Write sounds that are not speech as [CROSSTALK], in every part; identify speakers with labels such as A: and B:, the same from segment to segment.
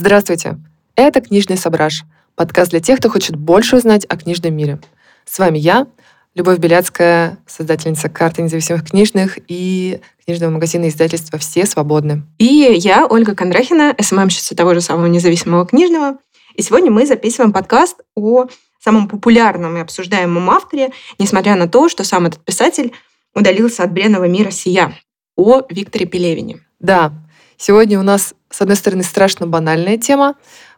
A: Здравствуйте! Это «Книжный сображ» — подкаст для тех, кто хочет больше узнать о книжном мире. С вами я, Любовь Беляцкая, создательница карты независимых книжных и книжного магазина издательства «Все свободны».
B: И я, Ольга Кондрахина, СММщица того же самого независимого книжного. И сегодня мы записываем подкаст о самом популярном и обсуждаемом авторе, несмотря на то, что сам этот писатель удалился от бренного мира сия, о Викторе Пелевине.
A: Да, сегодня у нас, с одной стороны, страшно банальная тема,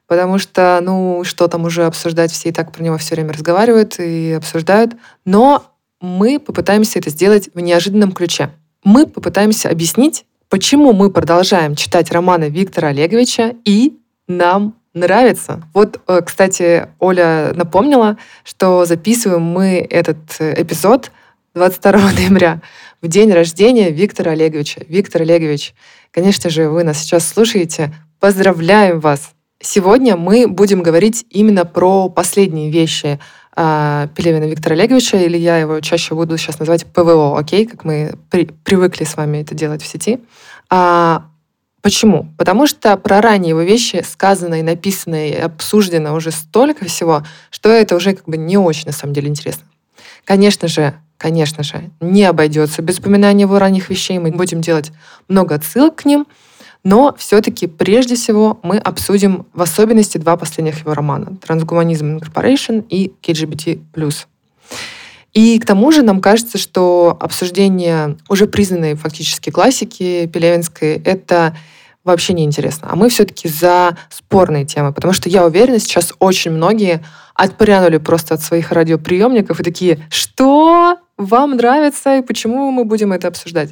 A: потому что, ну, что там уже обсуждать, все и так про него все время разговаривают и обсуждают. Но мы попытаемся это сделать в неожиданном ключе. Мы попытаемся объяснить, почему мы продолжаем читать романы Виктора Олеговича и нам нравится. Вот, э, кстати, Оля напомнила, что записываем мы этот э, эпизод 22 [LAUGHS] ноября, в день рождения Виктора Олеговича. Виктор Олегович, конечно же, вы нас сейчас слушаете. Поздравляем вас! Сегодня мы будем говорить именно про последние вещи э, Пелевина Виктора Олеговича, или я его чаще буду сейчас называть ПВО, окей, как мы при, привыкли с вами это делать в сети. А, почему? Потому что про ранние его вещи сказано и написано и обсуждено уже столько всего, что это уже как бы не очень на самом деле интересно. Конечно же, конечно же, не обойдется без упоминания его ранних вещей. Мы будем делать много отсылок к ним — но все-таки прежде всего мы обсудим в особенности два последних его романа «Трансгуманизм Incorporation» и «KGBT+.» И к тому же нам кажется, что обсуждение уже признанной фактически классики Пелевинской — это вообще не интересно. А мы все-таки за спорные темы, потому что я уверена, сейчас очень многие отпрянули просто от своих радиоприемников и такие, что вам нравится и почему мы будем это обсуждать?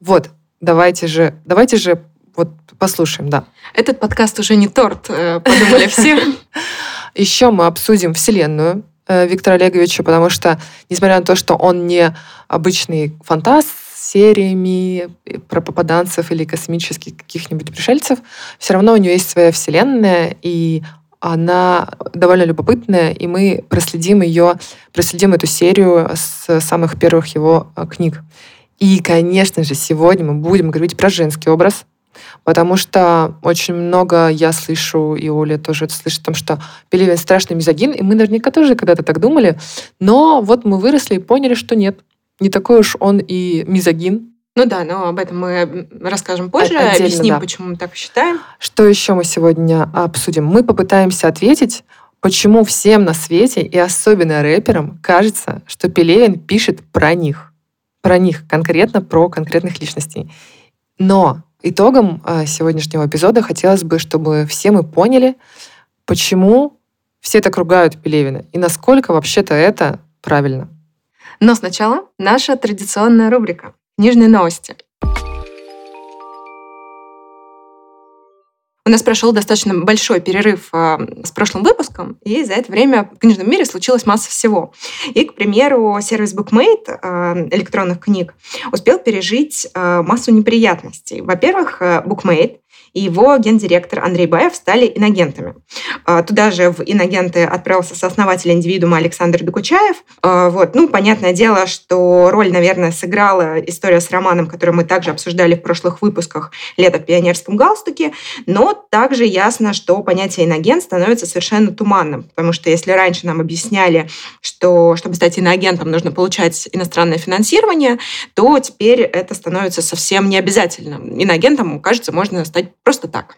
A: Вот, давайте же, давайте же вот послушаем, да.
B: Этот подкаст уже не торт, э, подумали [LAUGHS] все.
A: Еще мы обсудим Вселенную э, Виктора Олеговича, потому что, несмотря на то, что он не обычный фантаст с сериями про попаданцев или космических каких-нибудь пришельцев, все равно у него есть своя Вселенная, и она довольно любопытная, и мы проследим ее, проследим эту серию с самых первых его э, книг. И, конечно же, сегодня мы будем говорить про женский образ, Потому что очень много я слышу, и Оля тоже это слышит, том, что Пелевин страшный мизогин, и мы наверняка тоже когда-то так думали. Но вот мы выросли и поняли, что нет. Не такой уж он и мизогин.
B: Ну да, но об этом мы расскажем позже, Отдельно, объясним, да. почему мы так считаем.
A: Что еще мы сегодня обсудим? Мы попытаемся ответить, почему всем на свете, и особенно рэперам, кажется, что Пелевин пишет про них. Про них, конкретно про конкретных личностей. Но Итогом а, сегодняшнего эпизода хотелось бы, чтобы все мы поняли, почему все так ругают Пелевина и насколько вообще-то это правильно.
B: Но сначала наша традиционная рубрика «Книжные новости». У нас прошел достаточно большой перерыв э, с прошлым выпуском, и за это время в книжном мире случилась масса всего. И, к примеру, сервис BookMate э, электронных книг успел пережить э, массу неприятностей. Во-первых, BookMate и его гендиректор Андрей Баев стали инагентами. А, туда же в инагенты отправился сооснователь индивидуума Александр Докучаев. А, вот. Ну, понятное дело, что роль, наверное, сыграла история с романом, который мы также обсуждали в прошлых выпусках «Лето в пионерском галстуке», но также ясно, что понятие инагент становится совершенно туманным, потому что если раньше нам объясняли, что чтобы стать иноагентом нужно получать иностранное финансирование, то теперь это становится совсем необязательным. Иноагентом, кажется, можно стать Просто так.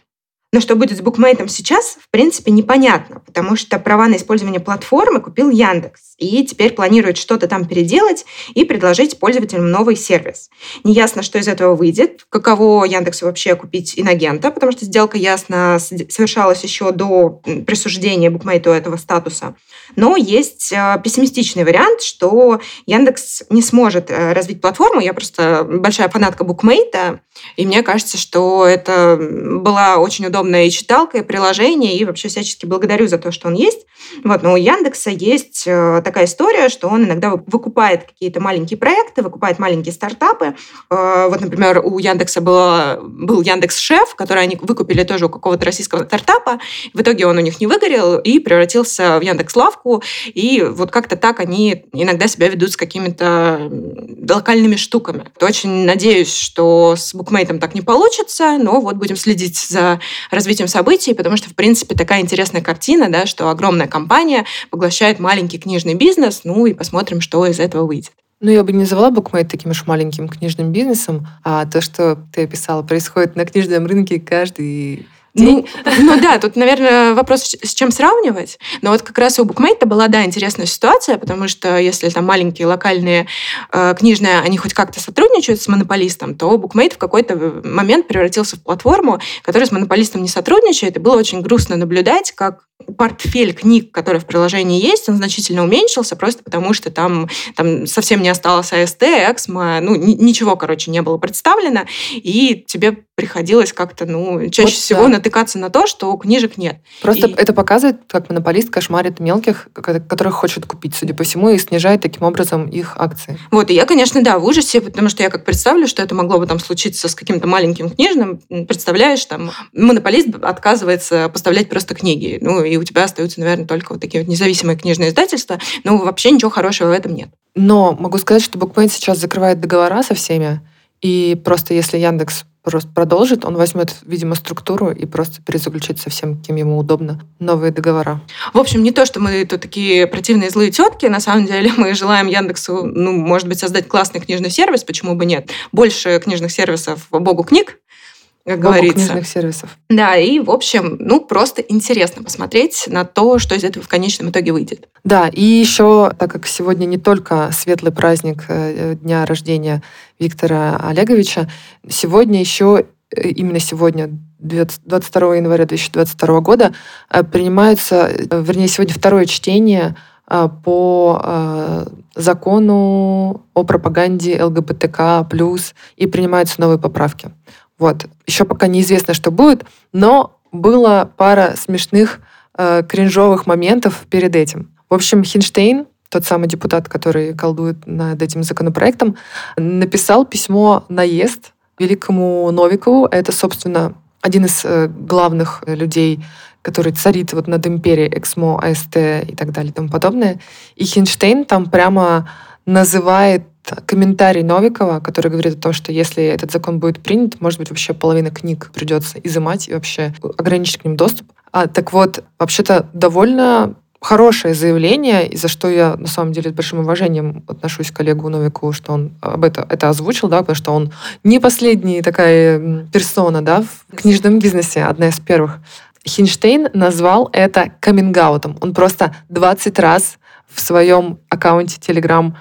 B: Но что будет с букмейтом сейчас, в принципе, непонятно, потому что права на использование платформы купил Яндекс и теперь планирует что-то там переделать и предложить пользователям новый сервис. Неясно, что из этого выйдет, каково Яндексу вообще купить инагента, потому что сделка, ясно, совершалась еще до присуждения букмейту этого статуса. Но есть э, пессимистичный вариант, что Яндекс не сможет э, развить платформу. Я просто большая фанатка букмейта, и мне кажется, что это была очень удобная удобная и читалка, и приложение, и вообще всячески благодарю за то, что он есть. Вот, но у Яндекса есть э, такая история, что он иногда выкупает какие-то маленькие проекты, выкупает маленькие стартапы. Э, вот, например, у Яндекса было, был Яндекс Шеф, который они выкупили тоже у какого-то российского стартапа. В итоге он у них не выгорел и превратился в Яндекс Лавку. И вот как-то так они иногда себя ведут с какими-то локальными штуками. Очень надеюсь, что с букмейтом так не получится, но вот будем следить за развитием событий, потому что, в принципе, такая интересная картина, да, что огромная компания поглощает маленький книжный бизнес, ну и посмотрим, что из этого выйдет.
A: Ну, я бы не назвала букмейт таким уж маленьким книжным бизнесом, а то, что ты описала, происходит на книжном рынке каждый
B: ну, [LAUGHS] ну да, тут, наверное, вопрос, с чем сравнивать. Но вот как раз у букмейта была, да, интересная ситуация, потому что если там маленькие локальные э, книжные, они хоть как-то сотрудничают с монополистом, то букмейт в какой-то момент превратился в платформу, которая с монополистом не сотрудничает, и было очень грустно наблюдать, как портфель книг, который в приложении есть, он значительно уменьшился, просто потому что там, там совсем не осталось АСТ, Эксмо, ну, ничего, короче, не было представлено, и тебе приходилось как-то, ну, чаще вот, всего да. Натыкаться на то, что книжек нет.
A: Просто и... это показывает, как монополист кошмарит мелких, которых хочет купить, судя по всему, и снижает таким образом их акции.
B: Вот, и я, конечно, да, в ужасе, потому что я как представлю, что это могло бы там случиться с каким-то маленьким книжным, представляешь, там, монополист отказывается поставлять просто книги, ну, и у тебя остаются, наверное, только вот такие вот независимые книжные издательства, ну, вообще ничего хорошего в этом нет.
A: Но могу сказать, что Букмейт сейчас закрывает договора со всеми, и просто если Яндекс просто продолжит, он возьмет, видимо, структуру и просто перезаключит со всем, кем ему удобно, новые договора.
B: В общем, не то, что мы тут такие противные злые тетки, на самом деле мы желаем Яндексу, ну, может быть, создать классный книжный сервис, почему бы нет. Больше книжных сервисов, богу книг, как Богу говорится.
A: книжных сервисов.
B: Да, и, в общем, ну, просто интересно посмотреть на то, что из этого в конечном итоге выйдет.
A: Да, и еще, так как сегодня не только светлый праздник э, дня рождения Виктора Олеговича, сегодня еще, э, именно сегодня, 22 января 2022 года, э, принимается, вернее, сегодня второе чтение по закону о пропаганде ЛГБТК+, и принимаются новые поправки. Вот. Еще пока неизвестно, что будет, но было пара смешных э, кринжовых моментов перед этим. В общем, Хинштейн, тот самый депутат, который колдует над этим законопроектом, написал письмо наезд великому Новикову. Это, собственно, один из э, главных людей, который царит вот над империей Эксмо, АСТ и так далее и тому подобное. И Хинштейн там прямо называет комментарий Новикова, который говорит о том, что если этот закон будет принят, может быть, вообще половина книг придется изымать и вообще ограничить к ним доступ. А, так вот, вообще-то довольно хорошее заявление, и за что я на самом деле с большим уважением отношусь к коллегу Новику, что он об это, это озвучил, да, потому что он не последняя такая персона, да, в книжном бизнесе, одна из первых. Хинштейн назвал это камингаутом. Он просто 20 раз в своем аккаунте Telegram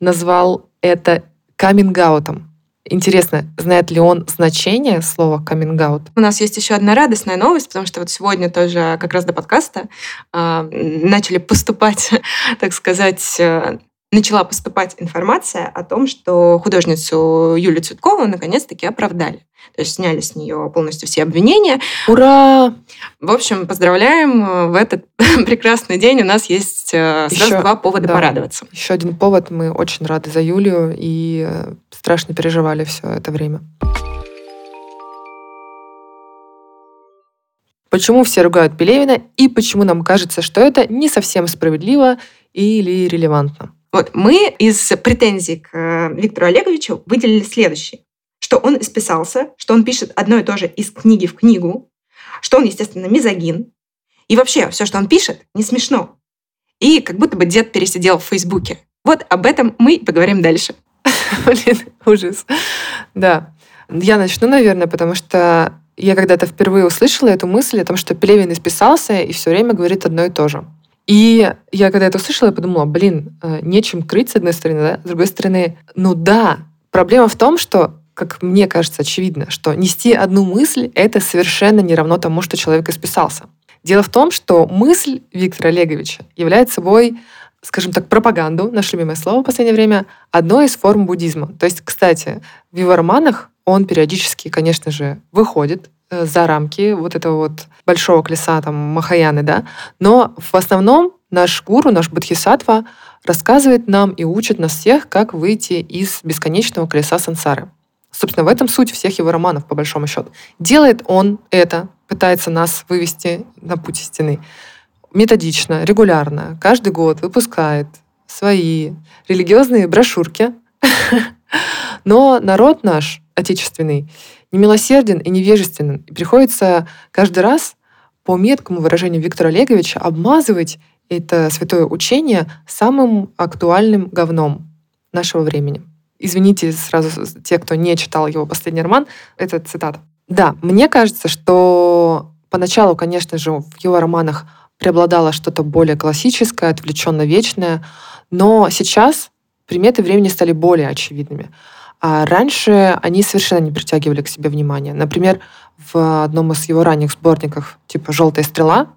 A: назвал это камингаутом. Интересно, знает ли он значение слова камингаут?
B: У нас есть еще одна радостная новость, потому что вот сегодня тоже как раз до подкаста э, начали поступать, [LAUGHS] так сказать, э, начала поступать информация о том, что художницу Юлию Цветкову наконец-таки оправдали. То есть сняли с нее полностью все обвинения.
A: Ура!
B: В общем, поздравляем. В этот [LAUGHS] прекрасный день у нас есть э, сразу Еще, два повода да, порадоваться.
A: Еще один повод. Мы очень рады за Юлию и э, страшно переживали все это время. Почему все ругают Пелевина и почему нам кажется, что это не совсем справедливо или релевантно?
B: Вот мы из претензий к э, Виктору Олеговичу выделили следующее что он исписался, что он пишет одно и то же из книги в книгу, что он, естественно, мизогин. И вообще, все, что он пишет, не смешно. И как будто бы дед пересидел в Фейсбуке. Вот об этом мы поговорим дальше. [LAUGHS]
A: Блин, ужас. Да. Я начну, наверное, потому что я когда-то впервые услышала эту мысль о том, что Пелевин исписался и все время говорит одно и то же. И я когда это услышала, я подумала, блин, э, нечем крыть, с одной стороны, да? С другой стороны, ну да, проблема в том, что как мне кажется, очевидно, что нести одну мысль — это совершенно не равно тому, что человек исписался. Дело в том, что мысль Виктора Олеговича является собой, скажем так, пропаганду, наше любимое слово в последнее время, одной из форм буддизма. То есть, кстати, в его романах он периодически, конечно же, выходит за рамки вот этого вот большого колеса там Махаяны, да, но в основном наш гуру, наш бодхисаттва рассказывает нам и учит нас всех, как выйти из бесконечного колеса сансары. Собственно, в этом суть всех его романов, по большому счету. Делает он это, пытается нас вывести на путь истины. Методично, регулярно, каждый год выпускает свои религиозные брошюрки. [LAUGHS] Но народ наш, отечественный, немилосерден и невежественен. И приходится каждый раз по меткому выражению Виктора Олеговича обмазывать это святое учение самым актуальным говном нашего времени. Извините сразу те, кто не читал его последний роман, это цитата. Да, мне кажется, что поначалу, конечно же, в его романах преобладало что-то более классическое, отвлеченно вечное, но сейчас приметы времени стали более очевидными. А раньше они совершенно не притягивали к себе внимания. Например, в одном из его ранних сборников, типа «Желтая стрела»,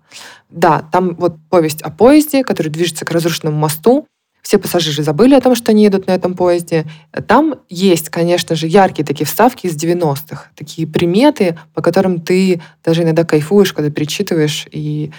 A: да, там вот повесть о поезде, который движется к разрушенному мосту, все пассажиры забыли о том, что они едут на этом поезде. Там есть, конечно же, яркие такие вставки из 90-х, такие приметы, по которым ты даже иногда кайфуешь, когда перечитываешь, и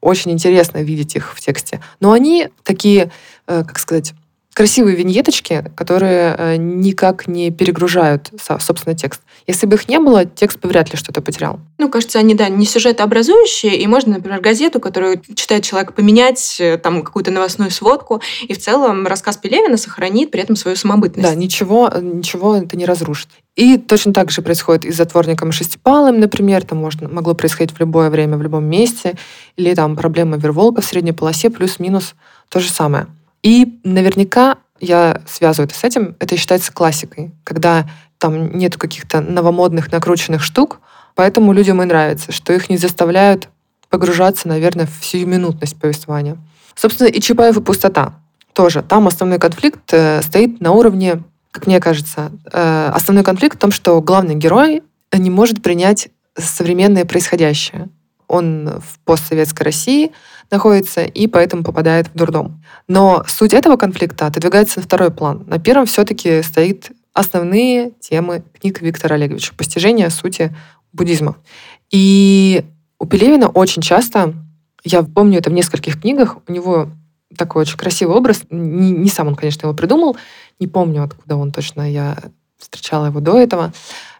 A: очень интересно видеть их в тексте. Но они такие, э, как сказать, красивые виньеточки, которые э, никак не перегружают, собственно, текст. Если бы их не было, текст бы вряд ли что-то потерял.
B: Ну, кажется, они, да, не сюжетообразующие, и можно, например, газету, которую читает человек, поменять, э, там, какую-то новостную сводку, и в целом рассказ Пелевина сохранит при этом свою самобытность.
A: Да, ничего, ничего это не разрушит. И точно так же происходит и с затворником Шестипалым, например, там можно, могло происходить в любое время, в любом месте, или там проблема Верволка в средней полосе, плюс-минус то же самое. И наверняка я связываю это с этим, это считается классикой, когда там нет каких-то новомодных накрученных штук, поэтому людям и нравится, что их не заставляют погружаться, наверное, в сиюминутность повествования. Собственно, и Чапаев и пустота тоже. Там основной конфликт э, стоит на уровне, как мне кажется, э, основной конфликт в том, что главный герой не может принять современное происходящее. Он в постсоветской России — находится и поэтому попадает в дурдом. Но суть этого конфликта отодвигается на второй план. На первом все-таки стоит основные темы книг Виктора Олеговича, постижение сути буддизма. И у Пелевина очень часто, я помню это в нескольких книгах, у него такой очень красивый образ. Не, не сам он, конечно, его придумал, не помню, откуда он точно, я встречала его до этого.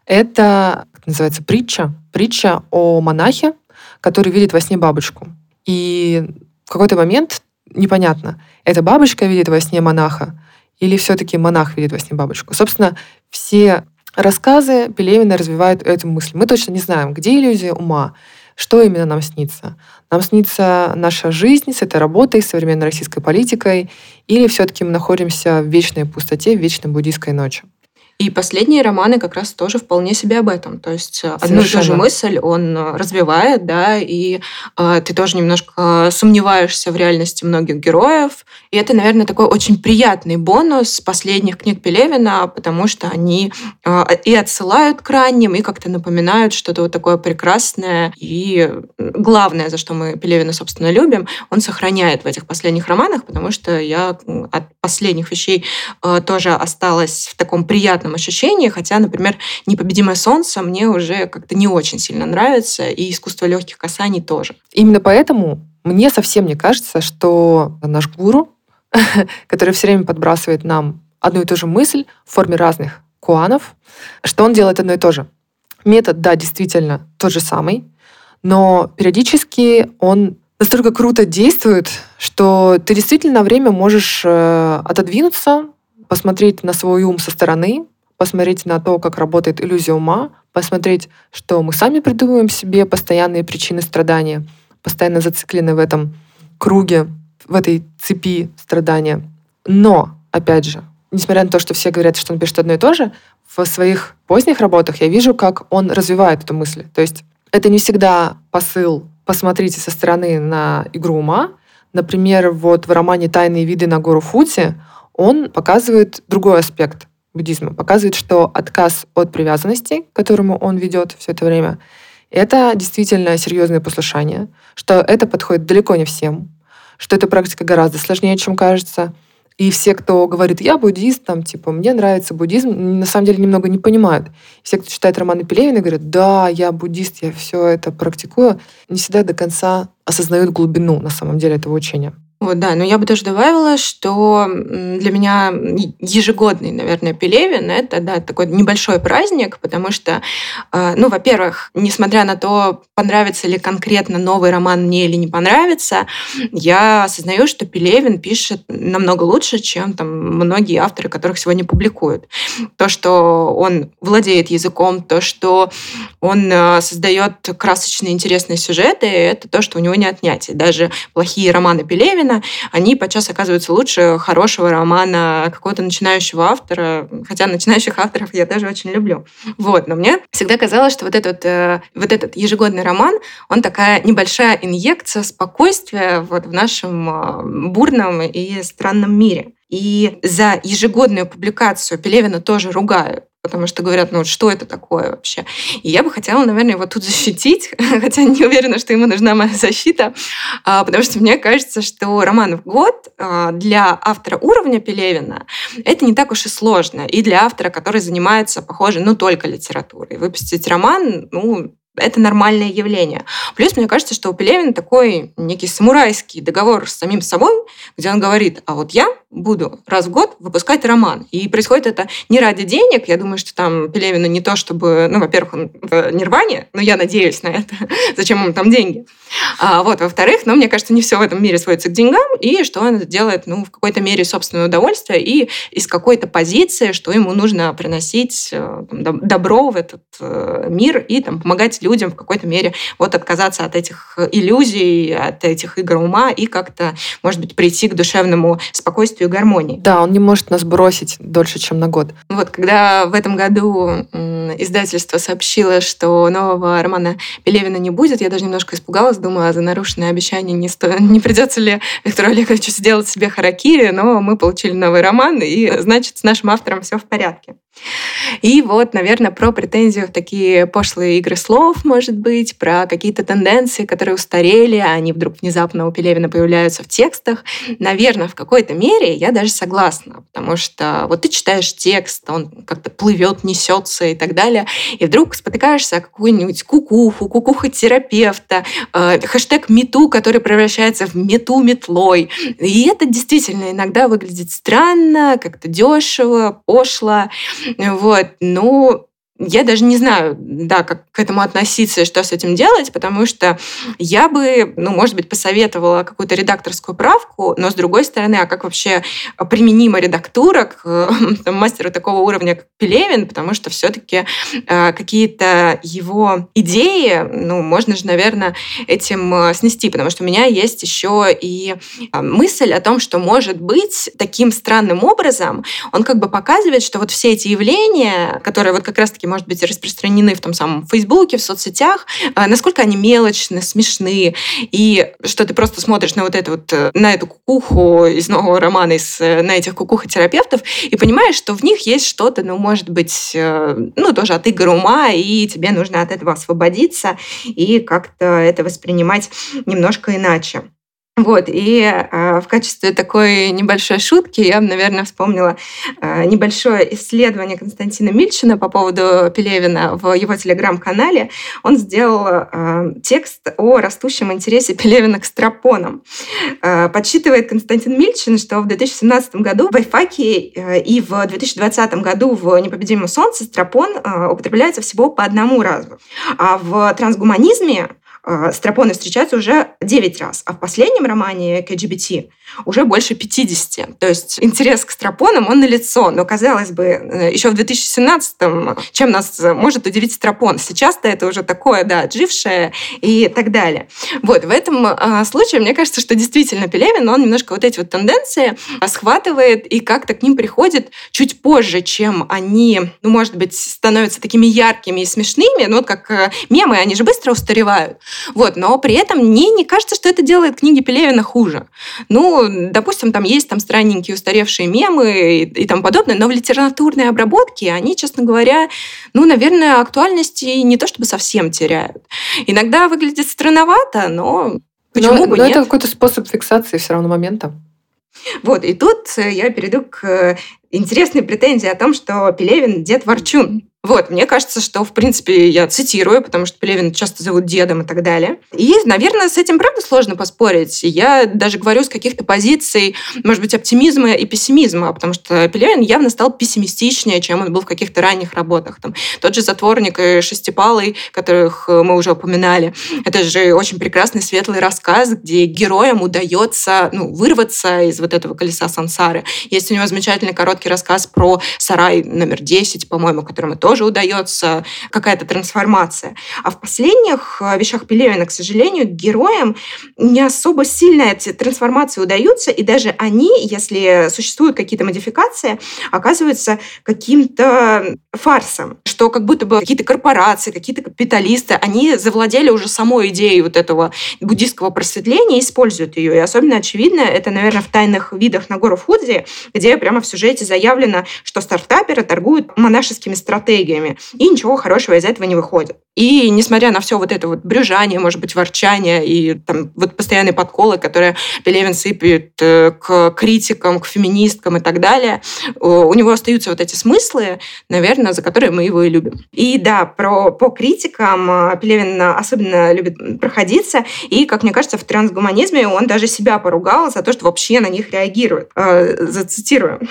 A: Это, как называется, притча. Притча о монахе, который видит во сне бабочку. И в какой-то момент непонятно, это бабочка видит во сне монаха или все-таки монах видит во сне бабочку. Собственно, все рассказы Пелевина развивают эту мысль. Мы точно не знаем, где иллюзия ума, что именно нам снится. Нам снится наша жизнь с этой работой, с современной российской политикой, или все-таки мы находимся в вечной пустоте, в вечной буддийской ночи.
B: И последние романы как раз тоже вполне себе об этом. То есть Совершенно. Э, одну и ту же мысль он э, развивает, да, и э, ты тоже немножко сомневаешься в реальности многих героев. И это, наверное, такой очень приятный бонус последних книг Пелевина, потому что они э, и отсылают к ранним, и как-то напоминают что-то вот такое прекрасное. И главное, за что мы Пелевина, собственно, любим, он сохраняет в этих последних романах, потому что я от последних вещей э, тоже осталась в таком приятном ощущении, хотя, например, «Непобедимое солнце» мне уже как-то не очень сильно нравится, и «Искусство легких касаний» тоже.
A: Именно поэтому мне совсем не кажется, что наш гуру, [LAUGHS] который все время подбрасывает нам одну и ту же мысль в форме разных куанов, что он делает одно и то же. Метод, да, действительно тот же самый, но периодически он настолько круто действует, что ты действительно на время можешь э, отодвинуться, посмотреть на свой ум со стороны, посмотреть на то, как работает иллюзия ума, посмотреть, что мы сами придумываем себе постоянные причины страдания, постоянно зациклены в этом круге, в этой цепи страдания. Но, опять же, несмотря на то, что все говорят, что он пишет одно и то же, в своих поздних работах я вижу, как он развивает эту мысль. То есть это не всегда посыл «посмотрите со стороны на игру ума». Например, вот в романе «Тайные виды на гору Фути» он показывает другой аспект буддизма. Показывает, что отказ от привязанности, к которому он ведет все это время, это действительно серьезное послушание, что это подходит далеко не всем, что эта практика гораздо сложнее, чем кажется. И все, кто говорит, я буддист, там, типа, мне нравится буддизм, на самом деле немного не понимают. Все, кто читает романы Пелевина, говорят, да, я буддист, я все это практикую, не всегда до конца осознают глубину, на самом деле, этого учения.
B: Вот, да, но я бы тоже добавила, что для меня ежегодный, наверное, Пелевин — это, да, такой небольшой праздник, потому что, э, ну, во-первых, несмотря на то, понравится ли конкретно новый роман мне или не понравится, я осознаю, что Пелевин пишет намного лучше, чем там многие авторы, которых сегодня публикуют. То, что он владеет языком, то, что он э, создает красочные, интересные сюжеты, это то, что у него не отнять. И даже плохие романы Пелевина Пушкина, они подчас оказываются лучше хорошего романа какого-то начинающего автора, хотя начинающих авторов я тоже очень люблю. Вот, но мне всегда казалось, что вот этот, э, вот этот ежегодный роман, он такая небольшая инъекция спокойствия вот в нашем э, бурном и странном мире. И за ежегодную публикацию Пелевина тоже ругают потому что говорят, ну что это такое вообще? И я бы хотела, наверное, его тут защитить, [LAUGHS] хотя не уверена, что ему нужна моя защита, а, потому что мне кажется, что роман в год а, для автора уровня Пелевина это не так уж и сложно. И для автора, который занимается, похоже, ну только литературой. Выпустить роман, ну, это нормальное явление. Плюс мне кажется, что у Пелевина такой некий самурайский договор с самим собой, где он говорит, а вот я буду раз в год выпускать роман. И происходит это не ради денег. Я думаю, что там Пелевину не то, чтобы... Ну, во-первых, он в Нирване, но я надеюсь на это. [LAUGHS] Зачем ему там деньги? А, вот, во-вторых, ну, мне кажется, не все в этом мире сводится к деньгам, и что он делает, ну, в какой-то мере собственное удовольствие и из какой-то позиции, что ему нужно приносить э, там, добро в этот э, мир и там помогать людям в какой-то мере вот отказаться от этих иллюзий, от этих игр ума и как-то, может быть, прийти к душевному спокойствию и гармонии.
A: Да, он не может нас бросить дольше, чем на год.
B: Вот, когда в этом году издательство сообщило, что нового романа Пелевина не будет, я даже немножко испугалась, думаю, а за нарушенное обещание не, сто... [LAUGHS] не придется ли Виктору Олеговичу сделать себе харакири, но мы получили новый роман, и значит, с нашим автором все в порядке. И вот, наверное, про претензию в такие пошлые игры слов, может быть, про какие-то тенденции, которые устарели, а они вдруг внезапно у Пелевина появляются в текстах. Наверное, в какой-то мере я даже согласна, потому что вот ты читаешь текст, он как-то плывет, несется и так далее, и вдруг спотыкаешься о какую-нибудь кукуху, кукуха-терапевта, э, хэштег мету, который превращается в мету метлой. И это действительно иногда выглядит странно, как-то дешево, пошло. Вот, ну, я даже не знаю, да, как к этому относиться и что с этим делать, потому что я бы, ну, может быть, посоветовала какую-то редакторскую правку, но с другой стороны, а как вообще применима редактура к [LAUGHS] там, мастеру такого уровня, как Пелевин, потому что все-таки э, какие-то его идеи, ну, можно же, наверное, этим э, снести, потому что у меня есть еще и э, мысль о том, что, может быть, таким странным образом он как бы показывает, что вот все эти явления, которые вот как раз-таки может быть, распространены в том самом Фейсбуке, в соцсетях, а, насколько они мелочны, смешны, и что ты просто смотришь на вот это вот, э, на эту кукуху из нового романа, из, э, на этих кукухотерапевтов, и понимаешь, что в них есть что-то, ну, может быть, э, ну, тоже от игр ума, и тебе нужно от этого освободиться и как-то это воспринимать немножко иначе. Вот, и э, в качестве такой небольшой шутки я, наверное, вспомнила э, небольшое исследование Константина Мильчина по поводу Пелевина в его телеграм-канале. Он сделал э, текст о растущем интересе Пелевина к страпонам. Э, подсчитывает Константин Мильчин, что в 2017 году в Айфаке э, и в 2020 году в «Непобедимом солнце» страпон э, употребляется всего по одному разу. А в трансгуманизме а, стропоны встречаются уже 9 раз, а в последнем романе КГБТ уже больше 50. То есть интерес к стропонам, он налицо. Но, казалось бы, э, еще в 2017-м, чем нас может удивить стропон? Сейчас-то это уже такое, да, отжившее и так далее. Вот, в этом случае, мне кажется, что действительно Пелевин, он немножко вот эти вот тенденции схватывает и как-то к ним приходит чуть позже, чем они, ну, может быть, становятся такими яркими и смешными. Ну, вот как э, мемы, они же быстро устаревают. Вот, но при этом мне не кажется, что это делает книги Пелевина хуже. Ну, допустим, там есть там странненькие устаревшие мемы и, и тому подобное, но в литературной обработке они, честно говоря, ну, наверное, актуальности не то чтобы совсем теряют. Иногда выглядит странновато, но почему но, бы
A: но
B: нет?
A: это какой-то способ фиксации все равно момента.
B: Вот, и тут я перейду к интересной претензии о том, что Пелевин – дед Ворчун. Вот, мне кажется, что, в принципе, я цитирую, потому что Пелевин часто зовут дедом и так далее. И, наверное, с этим, правда, сложно поспорить. Я даже говорю с каких-то позиций, может быть, оптимизма и пессимизма, потому что Пелевин явно стал пессимистичнее, чем он был в каких-то ранних работах. Там, тот же «Затворник» и «Шестипалый», которых мы уже упоминали, это же очень прекрасный светлый рассказ, где героям удается ну, вырваться из вот этого колеса сансары. Есть у него замечательный короткий рассказ про сарай номер 10, по-моему, который мы тоже удается какая-то трансформация. А в последних э, вещах Пелевина, к сожалению, героям не особо сильно эти трансформации удаются, и даже они, если существуют какие-то модификации, оказываются каким-то фарсом, что как будто бы какие-то корпорации, какие-то капиталисты, они завладели уже самой идеей вот этого буддийского просветления и используют ее. И особенно очевидно это, наверное, в «Тайных видах на гору Фудзи», где прямо в сюжете заявлено, что стартаперы торгуют монашескими стратегиями, стратегиями, и ничего хорошего из этого не выходит. И несмотря на все вот это вот брюжание, может быть, ворчание и там вот постоянные подколы, которые Пелевин сыпет э, к критикам, к феминисткам и так далее, у него остаются вот эти смыслы, наверное, за которые мы его и любим. И да, про, по критикам э, Пелевин особенно любит проходиться, и, как мне кажется, в трансгуманизме он даже себя поругал за то, что вообще на них реагирует. Э, зацитирую.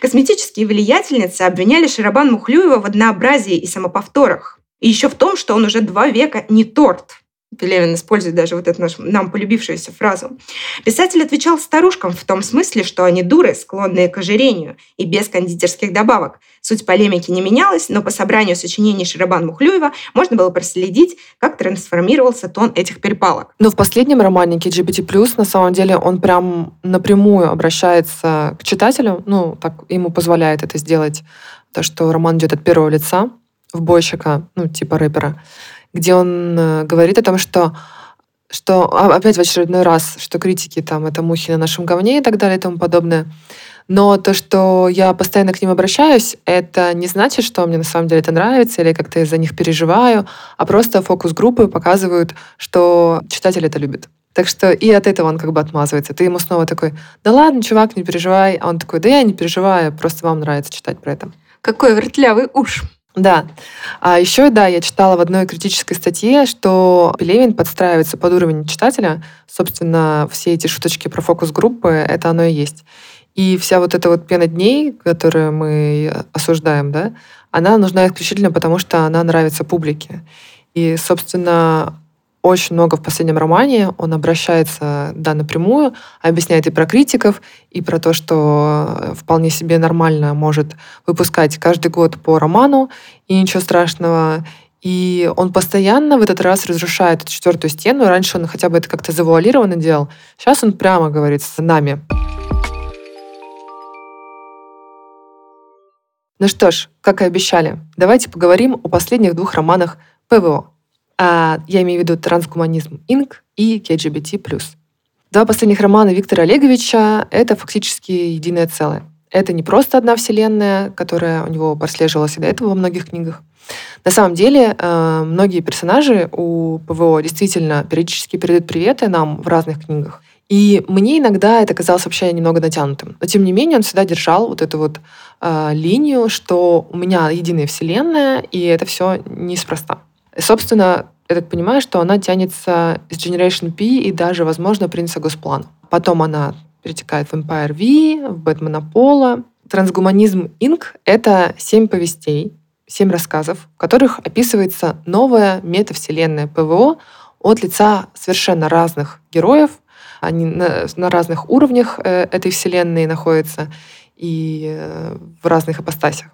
B: Косметические влиятельницы обвиняли Шарабан Мухлюева в однообразии и самоповторах. И еще в том, что он уже два века не торт. Пелевин использует даже вот эту нашу, нам полюбившуюся фразу. Писатель отвечал старушкам в том смысле, что они дуры, склонные к ожирению, и без кондитерских добавок. Суть полемики не менялась, но по собранию сочинений Шарабан Мухлюева можно было проследить, как трансформировался тон этих перепалок.
A: Но в последнем романе LGBT+, на самом деле, он прям напрямую обращается к читателю, ну, так ему позволяет это сделать, то, что роман идет от первого лица, бойщика, ну, типа рэпера, где он э, говорит о том, что что опять в очередной раз, что критики там это мухи на нашем говне и так далее и тому подобное. Но то, что я постоянно к ним обращаюсь, это не значит, что мне на самом деле это нравится или как-то из-за них переживаю, а просто фокус-группы показывают, что читатель это любит. Так что и от этого он как бы отмазывается. Ты ему снова такой, да ладно, чувак, не переживай. А он такой, да я не переживаю, просто вам нравится читать про это.
B: Какой вертлявый уж.
A: Да. А еще, да, я читала в одной критической статье, что Пелевин подстраивается под уровень читателя. Собственно, все эти шуточки про фокус-группы, это оно и есть. И вся вот эта вот пена дней, которую мы осуждаем, да, она нужна исключительно потому, что она нравится публике. И, собственно, очень много в последнем романе. Он обращается, да, напрямую, объясняет и про критиков, и про то, что вполне себе нормально может выпускать каждый год по роману, и ничего страшного. И он постоянно в этот раз разрушает эту четвертую стену. Раньше он хотя бы это как-то завуалированно делал. Сейчас он прямо говорит с нами. Ну что ж, как и обещали, давайте поговорим о последних двух романах ПВО я имею в виду «Трансгуманизм Инк» и «КГБТ+.» Два последних романа Виктора Олеговича — это фактически единое целое. Это не просто одна вселенная, которая у него прослеживалась и до этого во многих книгах. На самом деле, э, многие персонажи у ПВО действительно периодически передают приветы нам в разных книгах. И мне иногда это казалось вообще немного натянутым. Но тем не менее он всегда держал вот эту вот э, линию, что у меня единая вселенная, и это все неспроста. Собственно, я так понимаю, что она тянется из Generation P и даже, возможно, Принца Госплан. Потом она перетекает в Empire V, в Бэтмена Пола. Трансгуманизм Инк — это семь повестей, семь рассказов, в которых описывается новая метавселенная ПВО от лица совершенно разных героев. Они на, на разных уровнях э, этой вселенной находятся и э, в разных ипостасях.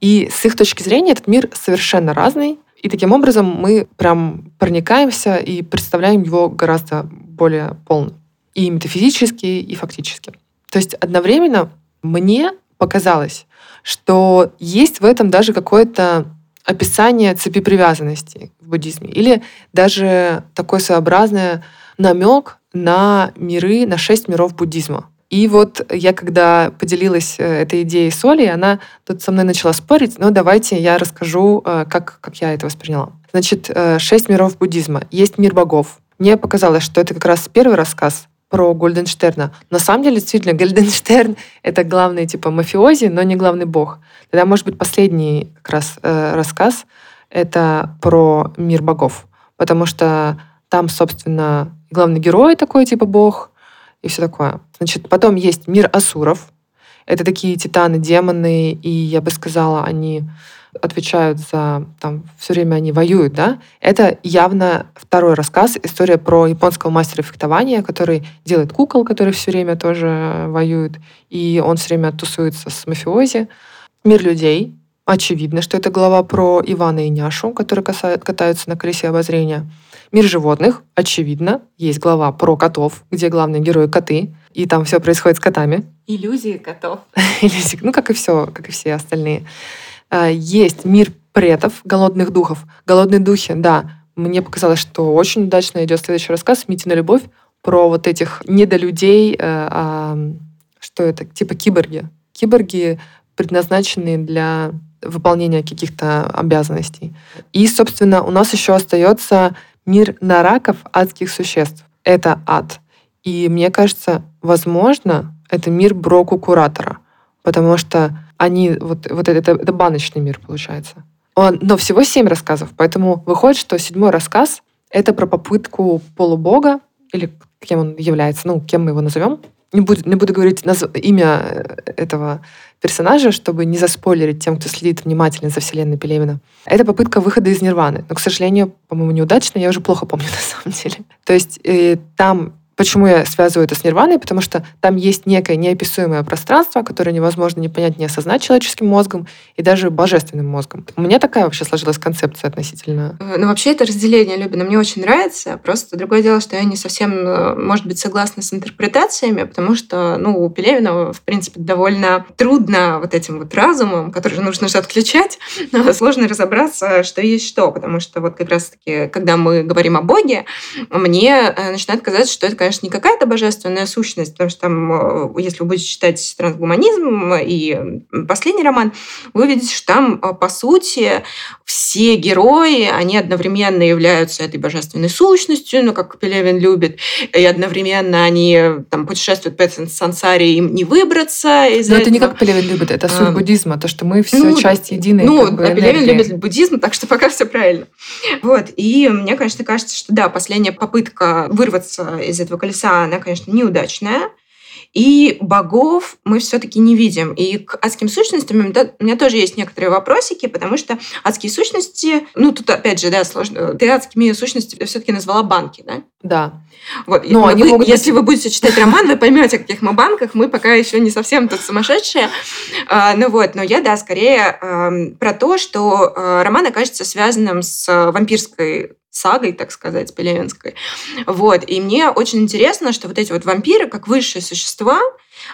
A: И с их точки зрения этот мир совершенно разный, и таким образом мы прям проникаемся и представляем его гораздо более полно. И метафизически, и фактически. То есть одновременно мне показалось, что есть в этом даже какое-то описание цепи привязанности в буддизме. Или даже такой своеобразный намек на миры, на шесть миров буддизма. И вот я, когда поделилась э, этой идеей с Олей, она тут со мной начала спорить, но давайте я расскажу, э, как, как я это восприняла. Значит, э, шесть миров буддизма. Есть мир богов. Мне показалось, что это как раз первый рассказ про Гольденштерна. На самом деле, действительно, Гольденштерн — это главный, типа, мафиози, но не главный бог. Тогда, может быть, последний как раз рассказ — это про мир богов. Потому что там, собственно, главный герой такой, типа, бог, и все такое. Значит, потом есть мир асуров. Это такие титаны, демоны, и я бы сказала, они отвечают за, там, все время они воюют, да, это явно второй рассказ, история про японского мастера фехтования, который делает кукол, который все время тоже воюет, и он все время тусуется с мафиози. Мир людей. Очевидно, что это глава про Ивана и Няшу, которые катаются на колесе обозрения. Мир животных. Очевидно. Есть глава про котов, где главные герои коты, и там все происходит с котами.
B: Иллюзии котов. [LAUGHS]
A: Иллюзии, ну, как и все, как и все остальные. А, есть мир предов, голодных духов. Голодные духи, да. Мне показалось, что очень удачно идет следующий рассказ «Митина любовь» про вот этих недолюдей, э, а, что это, типа киборги. Киборги, предназначенные для выполнения каких-то обязанностей. И, собственно, у нас еще остается мир нараков, адских существ. Это ад. И мне кажется, возможно, это мир Броку Куратора, потому что они, вот, вот это, это баночный мир получается. Он, но всего семь рассказов, поэтому выходит, что седьмой рассказ — это про попытку полубога, или кем он является, ну, кем мы его назовем. Не буду, не буду говорить наз... имя э, этого персонажа, чтобы не заспойлерить тем, кто следит внимательно за вселенной Пелевина. Это попытка выхода из Нирваны. Но, к сожалению, по-моему, неудачно. Я уже плохо помню [LAUGHS] на самом деле. То есть э, там Почему я связываю это с нирваной? Потому что там есть некое неописуемое пространство, которое невозможно не понять, не осознать человеческим мозгом и даже божественным мозгом. У меня такая вообще сложилась концепция относительно...
B: Э, ну, вообще это разделение Любина мне очень нравится. Просто другое дело, что я не совсем, э, может быть, согласна с интерпретациями, потому что, ну, у Пелевина, в принципе, довольно трудно вот этим вот разумом, который нужно же отключать, [LAUGHS] сложно разобраться, что есть что, потому что вот как раз-таки, когда мы говорим о Боге, мне э, начинает казаться, что это, конечно, не какая-то божественная сущность, потому что там, э, если вы будете читать трансгуманизм и последний роман, вы увидите, что там, э, по сути, все герои, они одновременно являются этой божественной сущностью, ну, как Пелевин любит, и одновременно они там путешествуют по сансаре, им не выбраться из
A: Но этого. это не как Пелевин любит, это суть а, буддизма, то, что мы все ну, часть единой
B: Ну, как бы, а Пелевин любит буддизм, так что пока все правильно. Вот, и мне, конечно, кажется, что да, последняя попытка вырваться из этого колеса, она, конечно, неудачная. И богов мы все-таки не видим. И к адским сущностям у меня тоже есть некоторые вопросики, потому что адские сущности, ну тут опять же, да, сложно. Ты адскими сущностями все-таки назвала банки, да?
A: Да.
B: Вот. Но вы, они могут если быть... вы будете читать роман, вы поймете, о каких мы банках. Мы пока еще не совсем тут сумасшедшие. А, ну вот, но я, да, скорее э, про то, что э, роман окажется связанным с вампирской сагой, так сказать, пелевинской. Вот. И мне очень интересно, что вот эти вот вампиры, как высшие существа,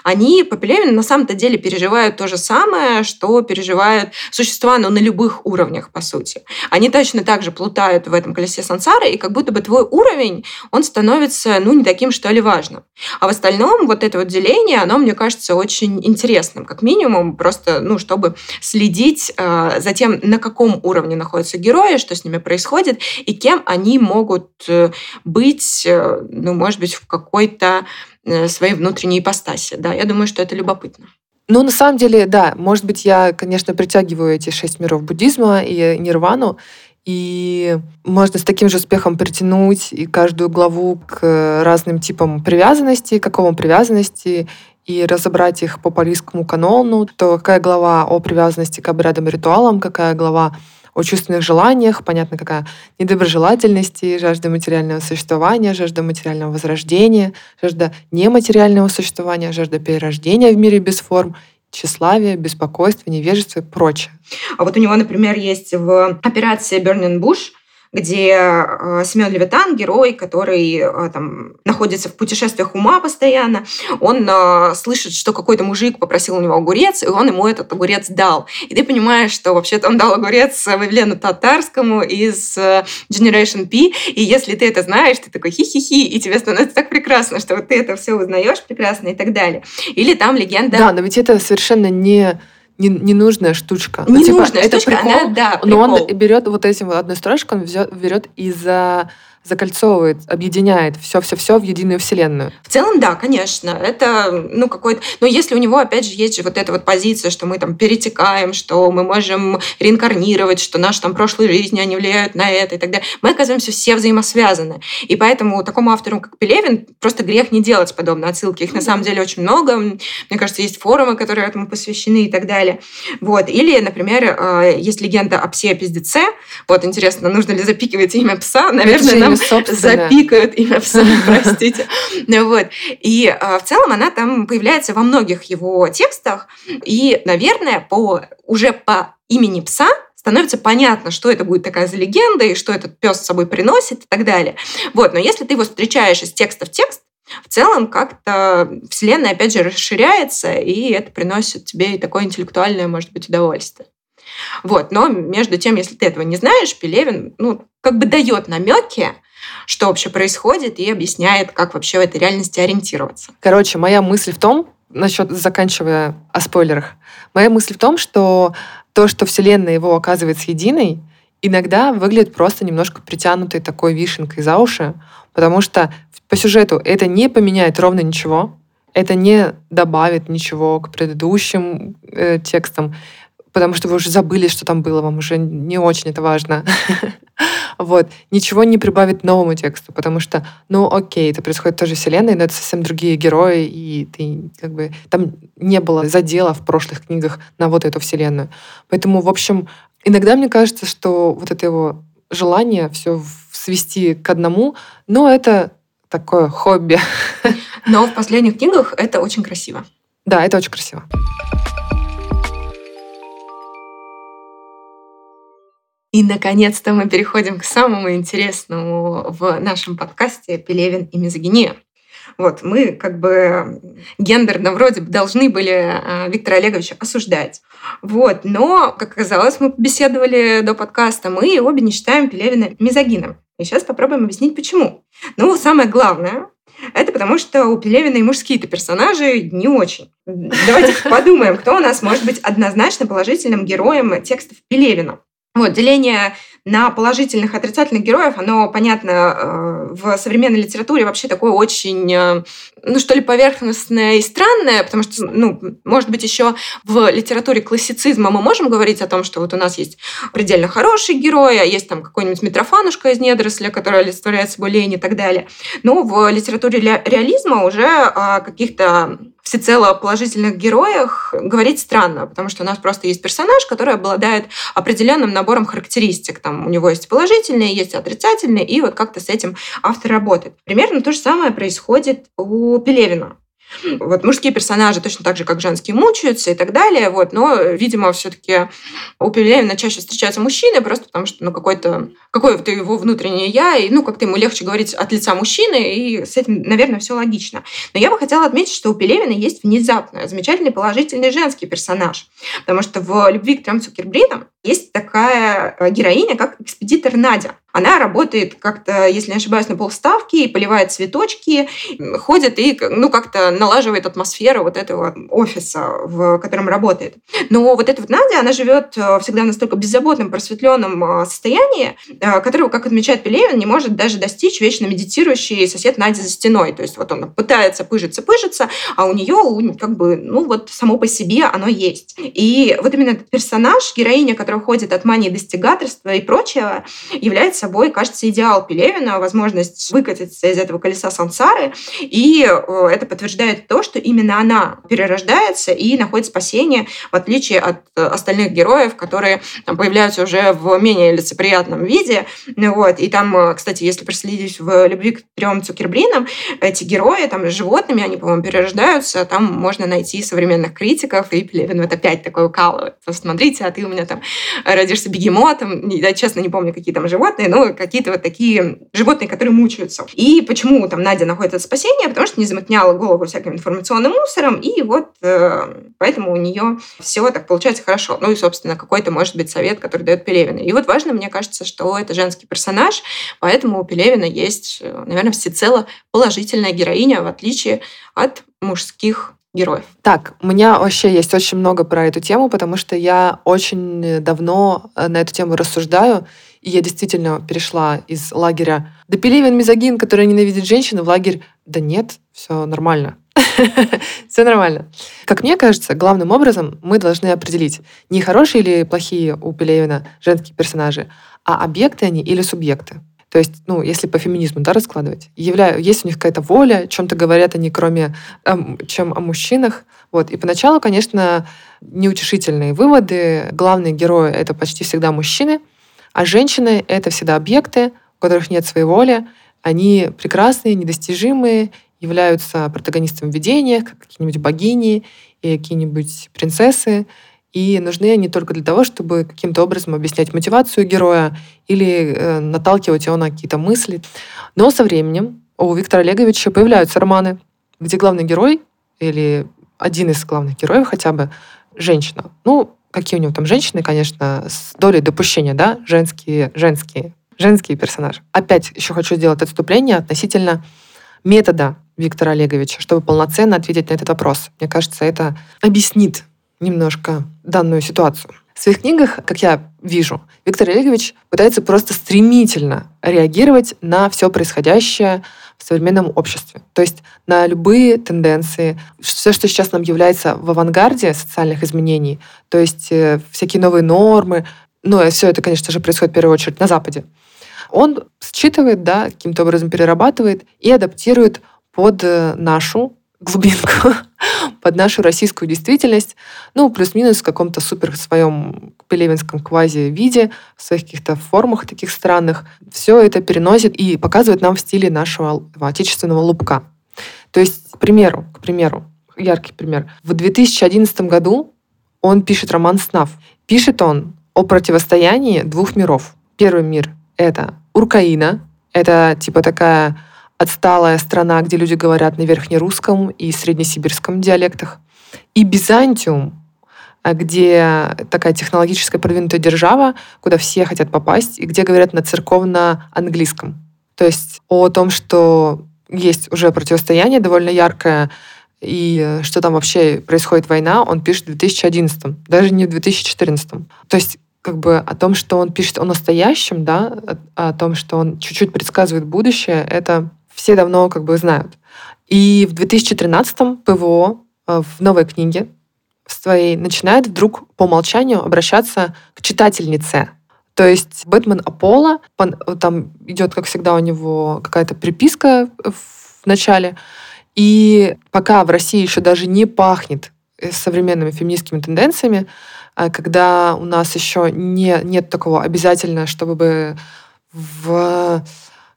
B: они по Пелевину на самом-то деле переживают то же самое, что переживают существа, но на любых уровнях, по сути. Они точно так же плутают в этом колесе сансары, и как будто бы твой уровень, он становится, ну, не таким, что ли, важным. А в остальном вот это вот деление, оно, мне кажется, очень интересным, как минимум, просто, ну, чтобы следить э, за тем, на каком уровне находятся герои, что с ними происходит, и кем они могут э, быть, э, ну, может быть, в какой-то своей внутренней ипостаси. Да, я думаю, что это любопытно.
A: Ну, на самом деле, да, может быть, я, конечно, притягиваю эти шесть миров буддизма и нирвану, и можно с таким же успехом притянуть и каждую главу к разным типам привязанности, какому привязанности, и разобрать их по палийскому канону, то какая глава о привязанности к обрядам и ритуалам, какая глава о чувственных желаниях, понятно, какая недоброжелательности, жажда материального существования, жажда материального возрождения, жажда нематериального существования, жажда перерождения в мире без форм, тщеславие, беспокойство, невежество и прочее.
B: А вот у него, например, есть в операции Burning Bush где э, Семен Левитан, герой, который э, там, находится в путешествиях ума постоянно, он э, слышит, что какой-то мужик попросил у него огурец, и он ему этот огурец дал. И ты понимаешь, что вообще-то он дал огурец Вавилену Татарскому из Generation P, и если ты это знаешь, ты такой хи-хи-хи, и тебе становится так прекрасно, что вот ты это все узнаешь прекрасно и так далее. Или там легенда...
A: Да, но ведь это совершенно не не, ненужная штучка.
B: Ненужная ну, типа,
A: штучка, это прикол, она, да, прикол. Но он берет вот этим вот одной строчкой, он берет из-за закольцовывает, объединяет все-все-все в единую вселенную.
B: В целом, да, конечно. Это, ну, какой-то... Но если у него, опять же, есть же вот эта вот позиция, что мы там перетекаем, что мы можем реинкарнировать, что наши там прошлые жизни, они влияют на это и так далее, мы оказываемся все взаимосвязаны. И поэтому такому автору, как Пелевин, просто грех не делать подобные отсылки. Их на самом деле очень много. Мне кажется, есть форумы, которые этому посвящены и так далее. Вот. Или, например, э, есть легенда о псе-пиздеце. Вот, интересно, нужно ли запикивать имя пса? Наверное, нам запикают имя пса, [LAUGHS] простите. Вот. И э, в целом она там появляется во многих его текстах. И, наверное, по, уже по имени пса становится понятно, что это будет такая за легенда, и что этот пес с собой приносит и так далее. Вот. Но если ты его встречаешь из текста в текст, в целом как-то Вселенная, опять же, расширяется, и это приносит тебе и такое интеллектуальное, может быть, удовольствие. Вот. Но между тем, если ты этого не знаешь, Пелевин ну, как бы дает намеки, что вообще происходит, и объясняет, как вообще в этой реальности ориентироваться.
A: Короче, моя мысль в том, насчет, заканчивая о спойлерах, моя мысль в том, что то, что Вселенная его оказывается единой, иногда выглядит просто немножко притянутой такой вишенкой за уши, потому что по сюжету это не поменяет ровно ничего, это не добавит ничего к предыдущим э, текстам, потому что вы уже забыли, что там было, вам уже не очень это важно. [LAUGHS] Вот. Ничего не прибавит новому тексту, потому что, ну, окей, это происходит в той же вселенной, но это совсем другие герои, и ты как бы... Там не было задела в прошлых книгах на вот эту вселенную. Поэтому, в общем, иногда мне кажется, что вот это его желание все свести к одному, но это такое хобби.
B: Но в последних книгах это очень красиво.
A: Да, это очень красиво.
B: И, наконец-то, мы переходим к самому интересному в нашем подкасте «Пелевин и мизогиния». Вот, мы как бы гендерно вроде бы должны были а, Виктора Олеговича осуждать. Вот, но, как оказалось, мы беседовали до подкаста, мы обе не считаем Пелевина мизогином. И сейчас попробуем объяснить, почему. Ну, самое главное, это потому, что у Пелевина и мужские-то персонажи не очень. Давайте [LAUGHS] подумаем, кто у нас может быть однозначно положительным героем текстов Пелевина. Вот, деление на положительных и отрицательных героев, оно, понятно, э, в современной литературе вообще такое очень, э, ну, что ли, поверхностное и странное, потому что, ну, может быть, еще в литературе классицизма мы можем говорить о том, что вот у нас есть предельно хороший герой, а есть там какой-нибудь Митрофанушка из недоросля, который олицетворяет собой лень и так далее. Но в литературе реализма уже о каких-то всецело положительных героях говорить странно, потому что у нас просто есть персонаж, который обладает определенным набором характеристик. Там у него есть положительные, есть отрицательные, и вот как-то с этим автор работает. Примерно то же самое происходит у Пелевина. Вот мужские персонажи точно так же, как женские, мучаются и так далее. Вот. Но, видимо, все-таки у Пелевина чаще встречаются мужчины, просто потому что ну, какой-то какое-то его внутреннее я, и ну, как-то ему легче говорить от лица мужчины, и с этим, наверное, все логично. Но я бы хотела отметить, что у Пелевина есть внезапно замечательный положительный женский персонаж. Потому что в «Любви к трем Цукербридам» есть такая э, героиня, как экспедитор Надя. Она работает как-то, если не ошибаюсь, на полставки, и поливает цветочки, ходит и ну, как-то налаживает атмосферу вот этого офиса, в котором работает. Но вот эта вот Надя, она живет э, всегда в настолько беззаботном, просветленном э, состоянии, э, которого, как отмечает Пелевин, не может даже достичь вечно медитирующий сосед Надя за стеной. То есть вот он пытается пыжиться, пыжиться, а у нее как бы, ну вот само по себе оно есть. И вот именно этот персонаж, героиня, которая ходит от мании достигаторства и прочего, является собой, кажется, идеал Пелевина, возможность выкатиться из этого колеса сансары. И э, это подтверждает то, что именно она перерождается и находит спасение, в отличие от э, остальных героев, которые там, появляются уже в менее лицеприятном виде. Вот. И там, э, кстати, если проследить в «Любви к трем Цукербринам», эти герои там с животными, они, по-моему, перерождаются, там можно найти современных критиков, и Пелевин вот опять такой укалывает. Посмотрите, а ты у меня там родишься бегемотом, я честно не помню, какие там животные, ну, какие-то вот такие животные, которые мучаются. И почему там Надя находит это спасение? Потому что не замутняла голову всяким информационным мусором, и вот э, поэтому у нее все так получается хорошо. Ну и, собственно, какой-то, может быть, совет, который дает Пелевина. И вот важно, мне кажется, что это женский персонаж, поэтому у Пелевина есть, наверное, всецело положительная героиня, в отличие от мужских героев?
A: Так, у меня вообще есть очень много про эту тему, потому что я очень давно э, на эту тему рассуждаю, и я действительно перешла из лагеря «Да Пелевин мизогин, который ненавидит женщин» в лагерь «Да нет, все нормально». [LAUGHS] Все нормально. Как мне кажется, главным образом мы должны определить, не хорошие или плохие у Пелевина женские персонажи, а объекты они или субъекты. То есть, ну, если по феминизму да, раскладывать, являю, есть у них какая-то воля, чем-то говорят они, кроме эм, чем о мужчинах. Вот. И поначалу, конечно, неутешительные выводы. Главные герои — это почти всегда мужчины, а женщины — это всегда объекты, у которых нет своей воли. Они прекрасные, недостижимые, являются протагонистами в видениях, как какие-нибудь богини и какие-нибудь принцессы. И нужны они только для того, чтобы каким-то образом объяснять мотивацию героя или э, наталкивать его на какие-то мысли. Но со временем у Виктора Олеговича появляются романы, где главный герой или один из главных героев хотя бы женщина. Ну, какие у него там женщины, конечно, с долей допущения, да, женские, женские, женские персонажи. Опять еще хочу сделать отступление относительно метода Виктора Олеговича, чтобы полноценно ответить на этот вопрос. Мне кажется, это объяснит немножко данную ситуацию. В своих книгах, как я вижу, Виктор Олегович пытается просто стремительно реагировать на все происходящее в современном обществе. То есть на любые тенденции, все, что сейчас нам является в авангарде социальных изменений, то есть э, всякие новые нормы, ну, все это, конечно же, происходит в первую очередь на Западе. Он считывает, да, каким-то образом перерабатывает и адаптирует под э, нашу глубинку под нашу российскую действительность, ну, плюс-минус в каком-то супер своем пелевинском квази-виде, в своих каких-то формах таких странных. Все это переносит и показывает нам в стиле нашего отечественного лупка. То есть, к примеру, к примеру, яркий пример. В 2011 году он пишет роман «Снав». Пишет он о противостоянии двух миров. Первый мир — это Уркаина, это типа такая отсталая страна, где люди говорят на верхнерусском и среднесибирском диалектах. И Бизантиум, а, где такая технологическая продвинутая держава, куда все хотят попасть, и где говорят на церковно-английском. То есть о том, что есть уже противостояние довольно яркое, и что там вообще происходит война, он пишет в 2011, даже не в 2014. То есть как бы о том, что он пишет о настоящем, да, о, о том, что он чуть-чуть предсказывает будущее, это все давно как бы знают. И в 2013-м ПВО э, в новой книге своей начинает вдруг по умолчанию обращаться к читательнице. То есть Бэтмен Аполло, там идет, как всегда, у него какая-то приписка в начале. И пока в России еще даже не пахнет э, современными феминистскими тенденциями, когда у нас еще не, нет такого обязательно, чтобы в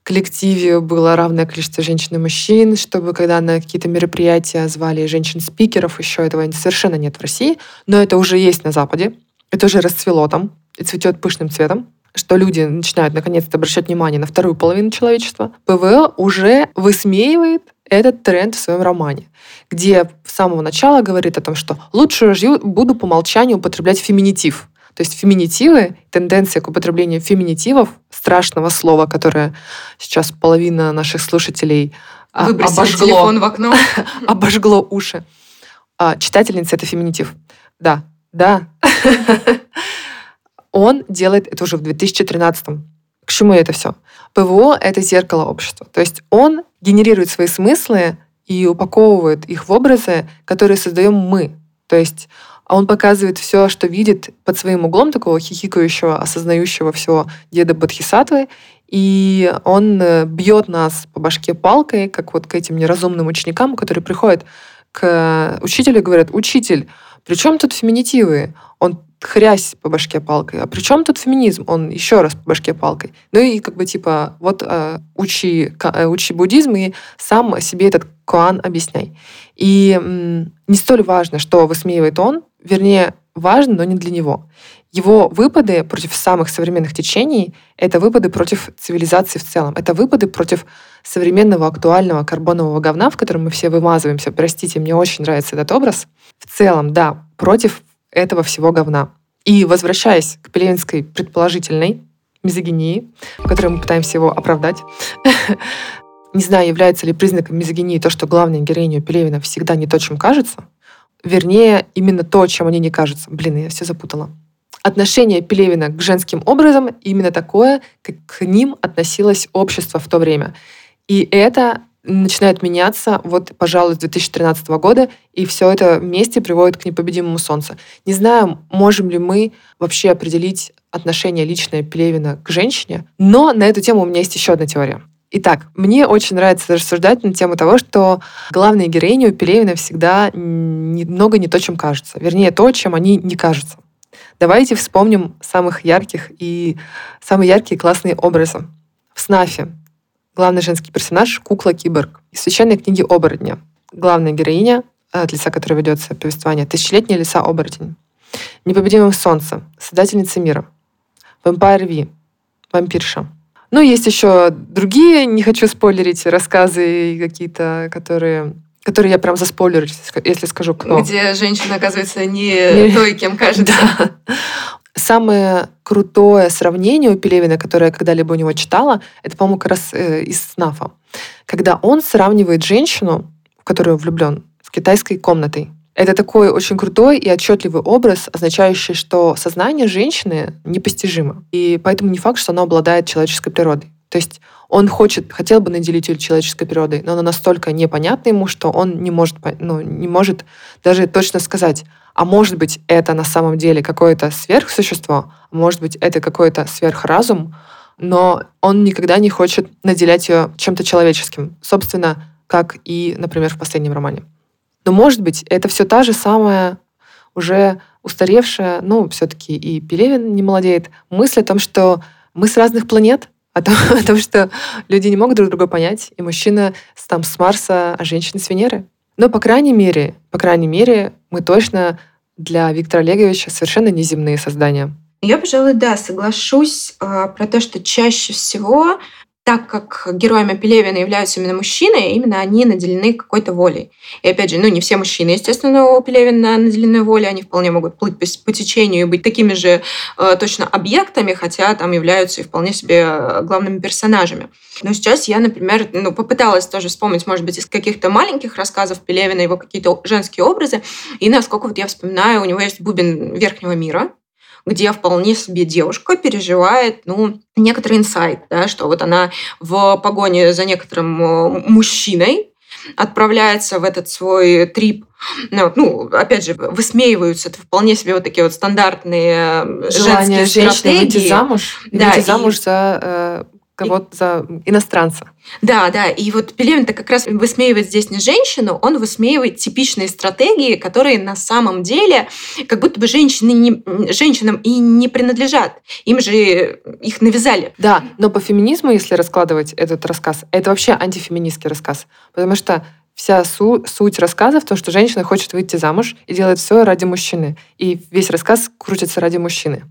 A: коллективе было равное количество женщин и мужчин, чтобы когда на какие-то мероприятия звали женщин-спикеров, еще этого совершенно нет в России, но это уже есть на Западе, это уже расцвело там и цветет пышным цветом что люди начинают наконец-то обращать внимание на вторую половину человечества, ПВО уже высмеивает этот тренд в своем романе, где с самого начала говорит о том, что лучше буду по умолчанию употреблять феминитив. То есть феминитивы, тенденция к употреблению феминитивов, страшного слова, которое сейчас половина наших слушателей
B: а, Выбросили обожгло, телефон в окно. [LAUGHS]
A: обожгло уши. А, читательница — это феминитив. Да, да. [LAUGHS] Он делает это уже в 2013-м. К чему это все? ПВО — это зеркало общества. То есть он генерирует свои смыслы и упаковывает их в образы, которые создаем мы. То есть а он показывает все, что видит под своим углом такого хихикающего, осознающего все деда Бодхисаттвы, и он э, бьет нас по башке палкой, как вот к этим неразумным ученикам, которые приходят к учителю и говорят, учитель, при чем тут феминитивы? Он хрясь по башке палкой. А при чем тут феминизм? Он еще раз по башке палкой. Ну и как бы типа вот э, учи, э, учи буддизм и сам себе этот куан объясняй. И не столь важно, что высмеивает он, вернее, важно, но не для него. Его выпады против самых современных течений — это выпады против цивилизации в целом. Это выпады против современного актуального карбонового говна, в котором мы все вымазываемся. Простите, мне очень нравится этот образ. В целом, да, против этого всего говна. И возвращаясь к пелевинской предположительной мизогинии, в которой мы пытаемся его оправдать, [LAUGHS] Не знаю, является ли признаком мизогинии то, что главная героиня Пелевина всегда не то, чем кажется. Вернее, именно то, чем они не кажутся. Блин, я все запутала. Отношение Пелевина к женским образам именно такое, как к ним относилось общество в то время. И это начинает меняться вот, пожалуй, с 2013 года, и все это вместе приводит к непобедимому солнцу. Не знаю, можем ли мы вообще определить отношение личное Пелевина к женщине, но на эту тему у меня есть еще одна теория. Итак, мне очень нравится рассуждать на тему того, что главные героини у Пелевина всегда немного не то, чем кажется. Вернее, то, чем они не кажутся. Давайте вспомним самых ярких и самые яркие классные образы. В «Снафе» главный женский персонаж — кукла-киборг. Из священной книги «Оборотня» главная героиня, от лица которой ведется повествование, тысячелетняя лиса оборотень. Непобедимым солнце, создательница мира. Vampire V, вампирша. Ну, есть еще другие, не хочу спойлерить, рассказы какие-то, которые которые я прям заспойлерю, если скажу кто.
B: Где женщина оказывается не, не... той, кем кажется. [LAUGHS] Да.
A: Самое крутое сравнение у Пелевина, которое я когда-либо у него читала, это, по-моему, как раз э, из СНАФа. Когда он сравнивает женщину, в которую влюблен, с китайской комнатой. Это такой очень крутой и отчетливый образ, означающий, что сознание женщины непостижимо. И поэтому не факт, что оно обладает человеческой природой. То есть он хочет, хотел бы наделить ее человеческой природой, но она настолько непонятна ему, что он не может, ну, не может даже точно сказать, а может быть, это на самом деле какое-то сверхсущество, а может быть, это какой-то сверхразум, но он никогда не хочет наделять ее чем-то человеческим. Собственно, как и, например, в последнем романе. Но, может быть, это все та же самая уже устаревшая, ну, все-таки и Пелевин не молодеет, мысль о том, что мы с разных планет, о том, [LAUGHS] о том, что люди не могут друг друга понять, и мужчина там с Марса, а женщина с Венеры. Но, по крайней мере, по крайней мере, мы точно для Виктора Олеговича совершенно неземные создания.
B: Я, пожалуй, да, соглашусь э, про то, что чаще всего так как героями Пелевина являются именно мужчины, именно они наделены какой-то волей. И опять же, ну не все мужчины, естественно, у Пелевина наделены волей, они вполне могут плыть по, по течению и быть такими же э, точно объектами, хотя там являются и вполне себе э, главными персонажами. Но сейчас я, например, ну, попыталась тоже вспомнить, может быть, из каких-то маленьких рассказов Пелевина его какие-то женские образы, и насколько вот я вспоминаю, у него есть «Бубен верхнего мира», где вполне себе девушка переживает, ну, некоторый инсайт, да, что вот она в погоне за некоторым э, мужчиной отправляется в этот свой трип. Ну, ну, опять же, высмеиваются это вполне себе вот такие вот стандартные э, Желание женские стратегии.
A: выйти замуж, да, выйти замуж и... за э, кого-то за иностранца.
B: Да, да. И вот Пелевин-то как раз высмеивает здесь не женщину, он высмеивает типичные стратегии, которые на самом деле как будто бы женщины не, женщинам и не принадлежат. Им же их навязали.
A: Да, но по феминизму, если раскладывать этот рассказ, это вообще антифеминистский рассказ. Потому что вся су- суть рассказа в том, что женщина хочет выйти замуж и делает все ради мужчины. И весь рассказ крутится ради мужчины.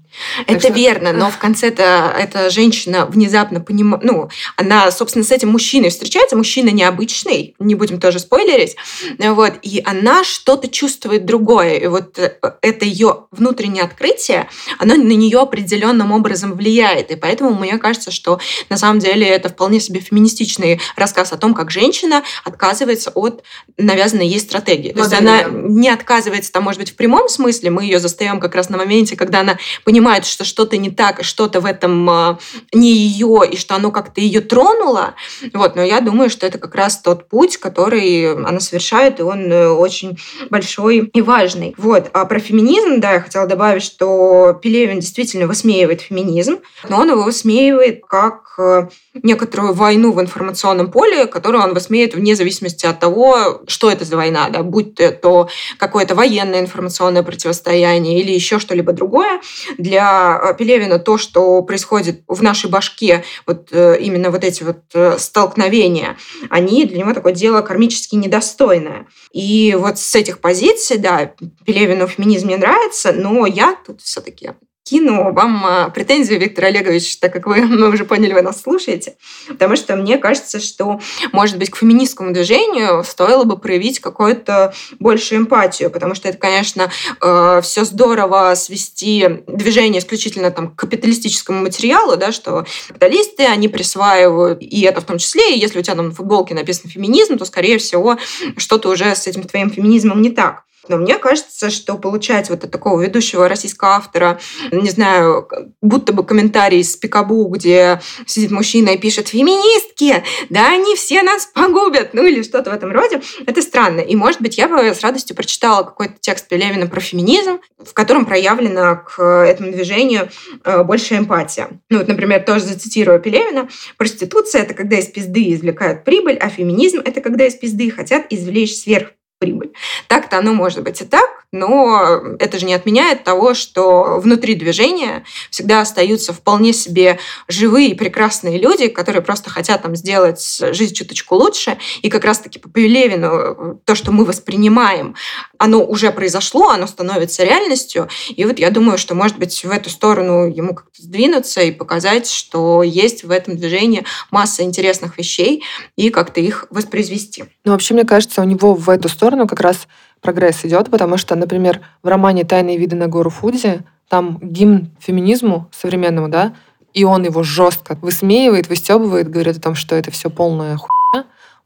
B: Это что... верно, но в конце-то эта женщина внезапно понимает, ну, она, собственно, с этим мужчиной встречается, мужчина необычный, не будем тоже спойлерить, вот, и она что-то чувствует другое, и вот э, это ее внутреннее открытие, оно на нее определенным образом влияет, и поэтому мне кажется, что на самом деле это вполне себе феминистичный рассказ о том, как женщина отказывается от навязанной ей стратегии. То есть она не отказывается, там, может быть, в прямом смысле, мы ее застаем как раз на моменте, когда она понимает, что что-то не так, что-то в этом а, не ее, и что оно как-то ее тронуло. Вот, но я думаю, что это как раз тот путь, который она совершает, и он э, очень большой и важный. Вот. А про феминизм, да, я хотела добавить, что Пелевин действительно высмеивает феминизм, но он его высмеивает как э, некоторую войну в информационном поле, которую он высмеет вне зависимости от того, что это за война, да, будь то какое-то военное информационное противостояние или еще что-либо другое. Для э, Пелевина то, что происходит в нашей башке, вот э, именно вот эти вот э, столкновения, они для него такое дело кармически недостойное. И вот с этих позиций, да, Пелевину феминизм не нравится, но я тут все-таки кину вам а, претензию, Виктор Олегович, так как вы, [LAUGHS] мы уже поняли, вы нас слушаете. Потому что мне кажется, что, может быть, к феминистскому движению стоило бы проявить какую-то большую эмпатию, потому что это, конечно, э, все здорово свести движение исключительно там, к капиталистическому материалу, да, что капиталисты, они присваивают, и это в том числе, и если у тебя там на футболке написано феминизм, то, скорее всего, что-то уже с этим твоим феминизмом не так. Но мне кажется, что получать вот от такого ведущего российского автора, не знаю, будто бы комментарий из Пикабу, где сидит мужчина и пишет «феминистки, да они все нас погубят», ну или что-то в этом роде, это странно. И, может быть, я бы с радостью прочитала какой-то текст Пелевина про феминизм, в котором проявлена к этому движению э, больше эмпатия. Ну вот, например, тоже зацитирую Пелевина, «Проституция – это когда из пизды извлекают прибыль, а феминизм – это когда из пизды хотят извлечь сверх прибыль. Так-то оно может быть и так, но это же не отменяет того, что внутри движения всегда остаются вполне себе живые и прекрасные люди, которые просто хотят там сделать жизнь чуточку лучше. И как раз-таки по Пелевину то, что мы воспринимаем, оно уже произошло, оно становится реальностью. И вот я думаю, что, может быть, в эту сторону ему как-то сдвинуться и показать, что есть в этом движении масса интересных вещей и как-то их воспроизвести.
A: Ну, вообще, мне кажется, у него в эту сторону как раз прогресс идет, потому что, например, в романе «Тайные виды на гору Фудзи» там гимн феминизму современному, да, и он его жестко высмеивает, выстебывает, говорит о том, что это все полная хуйня,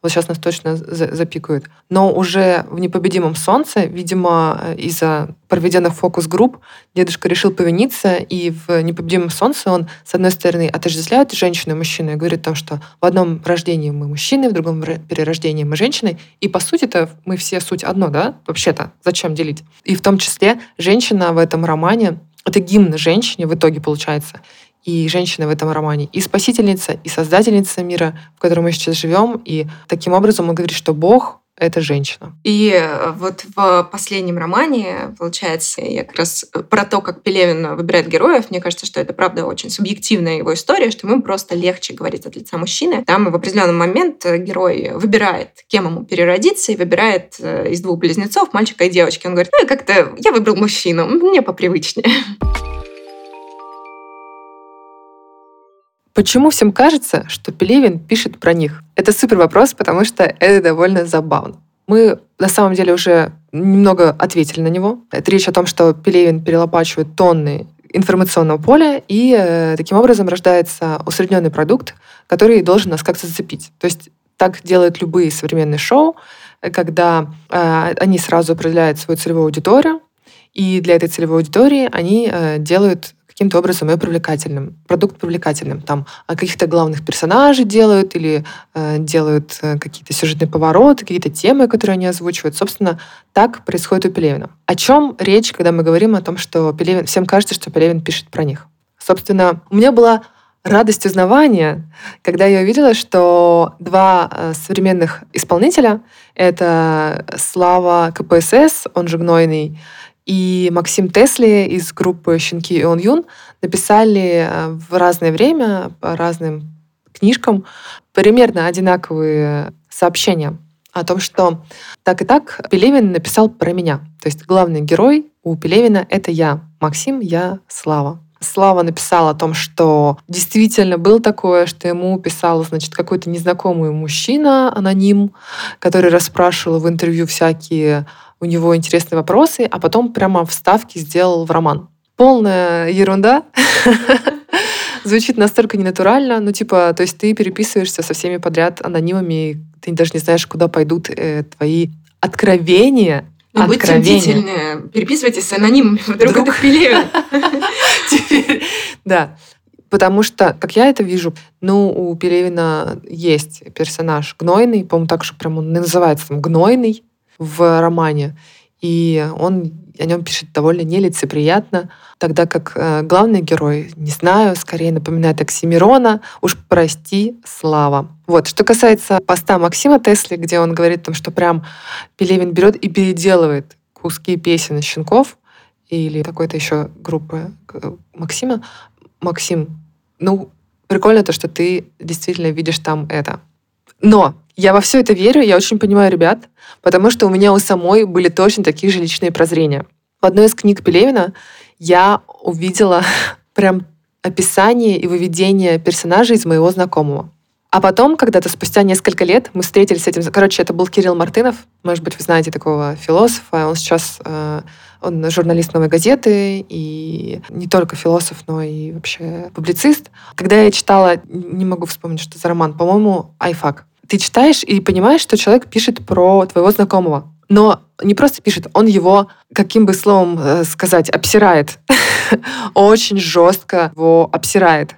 A: вот сейчас нас точно запикают. Но уже в «Непобедимом солнце», видимо, из-за проведенных фокус-групп, дедушка решил повиниться, и в «Непобедимом солнце» он, с одной стороны, отождествляет женщину и мужчину и говорит о том, что в одном рождении мы мужчины, в другом перерождении мы женщины, и по сути-то мы все суть одно, да? Вообще-то, зачем делить? И в том числе женщина в этом романе это гимн женщине в итоге получается и женщина в этом романе, и спасительница, и создательница мира, в котором мы сейчас живем. И таким образом он говорит, что Бог — это женщина.
B: И э, вот в последнем романе, получается, я как раз про то, как Пелевин выбирает героев, мне кажется, что это, правда, очень субъективная его история, что ему просто легче говорить от лица мужчины. Там в определенный момент герой выбирает, кем ему переродиться, и выбирает э, из двух близнецов, мальчика и девочки. Он говорит, ну, как-то я выбрал мужчину, мне попривычнее.
A: Почему всем кажется, что Пелевин пишет про них? Это супер вопрос, потому что это довольно забавно. Мы на самом деле уже немного ответили на него. Это речь о том, что Пелевин перелопачивает тонны информационного поля, и э, таким образом рождается усредненный продукт, который должен нас как-то зацепить. То есть так делают любые современные шоу, когда э, они сразу определяют свою целевую аудиторию, и для этой целевой аудитории они э, делают каким-то образом ее привлекательным, продукт привлекательным. Там а, каких-то главных персонажей делают или э, делают э, какие-то сюжетные повороты, какие-то темы, которые они озвучивают. Собственно, так происходит у Пелевина. О чем речь, когда мы говорим о том, что Пелевин... Всем кажется, что Пелевин пишет про них. Собственно, у меня была радость узнавания, когда я увидела, что два э, современных исполнителя — это Слава КПСС, он же Гнойный, и Максим Тесли из группы «Щенки и он Юн» написали э, в разное время по разным книжкам примерно одинаковые сообщения о том, что так и так Пелевин написал про меня. То есть главный герой у Пелевина — это я, Максим, я Слава. Слава написал о том, что действительно было такое, что ему писал, значит, какой-то незнакомый мужчина, аноним, который расспрашивал в интервью всякие у него интересные вопросы, а потом прямо вставки сделал в роман. Полная ерунда. [LAUGHS] Звучит настолько ненатурально, ну типа, то есть ты переписываешься со всеми подряд анонимами, ты даже не знаешь, куда пойдут э, твои откровения,
B: ну, будьте бдительны, переписывайтесь с анонимами, вдруг, вдруг... это Пелевин. [LAUGHS]
A: Да. Потому что, как я это вижу, ну, у Пелевина есть персонаж гнойный, по-моему, так же прям он называется там гнойный, в романе. И он о нем пишет довольно нелицеприятно, тогда как э, главный герой, не знаю, скорее напоминает Оксимирона, уж прости, слава. Вот, что касается поста Максима Тесли, где он говорит о том, что прям Пелевин берет и переделывает куски песен Щенков или какой-то еще группы Максима. Максим, ну, прикольно то, что ты действительно видишь там это. Но я во все это верю, я очень понимаю ребят, потому что у меня у самой были точно такие же личные прозрения. В одной из книг Пелевина я увидела [LAUGHS] прям описание и выведение персонажей из моего знакомого. А потом, когда-то спустя несколько лет, мы встретились с этим... Короче, это был Кирилл Мартынов. Может быть, вы знаете такого философа. Он сейчас э, он журналист «Новой газеты» и не только философ, но и вообще публицист. Когда я читала, не могу вспомнить, что за роман, по-моему, «Айфак». Ты читаешь и понимаешь, что человек пишет про твоего знакомого. Но не просто пишет, он его, каким бы словом э, сказать, обсирает. [LAUGHS] Очень жестко его обсирает.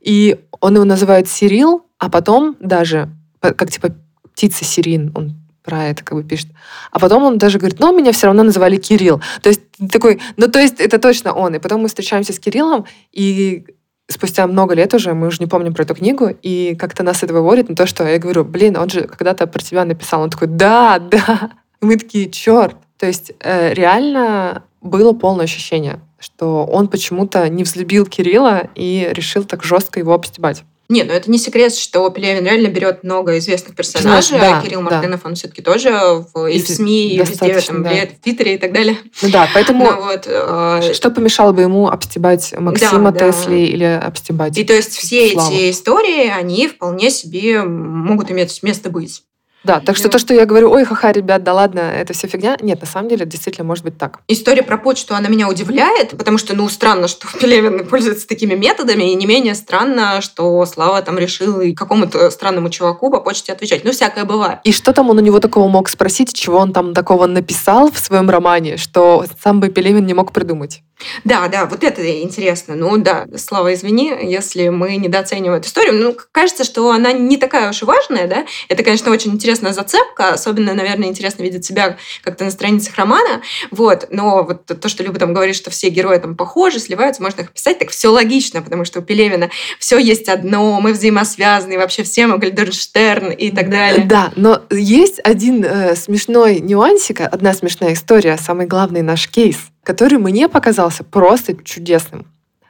A: И он его называет Сирил, а потом даже, как типа птица Сирин, он про это как бы пишет. А потом он даже говорит, ну, меня все равно называли Кирилл. То есть такой, ну, то есть это точно он. И потом мы встречаемся с Кириллом, и спустя много лет уже, мы уже не помним про эту книгу, и как-то нас это выводит на то, что я говорю, блин, он же когда-то про тебя написал. Он такой, да, да. И мы такие, черт. То есть э, реально было полное ощущение, что он почему-то не взлюбил Кирилла и решил так жестко его обстебать.
B: Не, ну это не секрет, что Пелевин реально берет много известных персонажей. Да, Кирилл Мартынов, да. он все-таки тоже в, и в СМИ, и везде, там, да. в Твиттере и так далее.
A: Ну да, поэтому ну, вот, э, что помешало бы ему обстебать Максима да, Тесли да. или обстебать
B: И то есть все Славу. эти истории, они вполне себе могут иметь место быть.
A: Да, так что то, что я говорю, ой, ха-ха, ребят, да ладно, это все фигня. Нет, на самом деле, действительно может быть так.
B: История про почту, она меня удивляет, потому что, ну, странно, что [LAUGHS] Пелевин пользуется такими методами, и не менее странно, что Слава там решил и какому-то странному чуваку по почте отвечать. Ну, всякое бывает.
A: И что там он у него такого мог спросить, чего он там такого написал в своем романе, что сам бы Пелевин не мог придумать?
B: Да, да, вот это интересно. Ну да, Слава, извини, если мы недооцениваем эту историю. Ну, кажется, что она не такая уж и важная, да. Это, конечно, очень интересная зацепка. Особенно, наверное, интересно видеть себя как-то на страницах романа. Вот. Но вот то, что Люба там говорит, что все герои там похожи, сливаются, можно их писать, так все логично, потому что у Пелевина все есть одно, мы взаимосвязаны, вообще все мы Гальдерштерн и так далее.
A: Да, но есть один э, смешной нюансик, одна смешная история, самый главный наш кейс – который мне показался просто чудесным.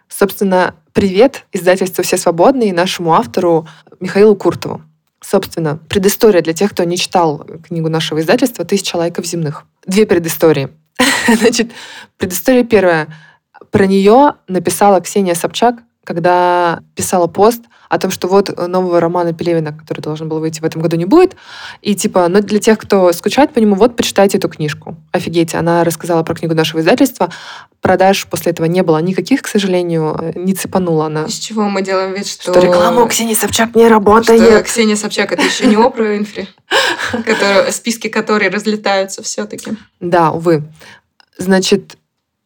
A: Собственно, привет издательству «Все свободные» и нашему автору Михаилу Куртову. Собственно, предыстория для тех, кто не читал книгу нашего издательства «Тысяча лайков земных». Две предыстории. [LAUGHS] Значит, предыстория первая. Про нее написала Ксения Собчак, когда писала пост о том, что вот нового романа Пелевина, который должен был выйти в этом году, не будет. И типа, ну для тех, кто скучает по нему, вот почитайте эту книжку. Офигеть, она рассказала про книгу нашего издательства. Продаж после этого не было никаких, к сожалению, не цепанула она.
B: Из чего мы делаем вид, что...
A: Что рекламу Ксении Собчак не работает. Что
B: Ксения Собчак это еще не Опра Инфри, [LAUGHS] списки которой разлетаются все-таки.
A: Да, увы. Значит,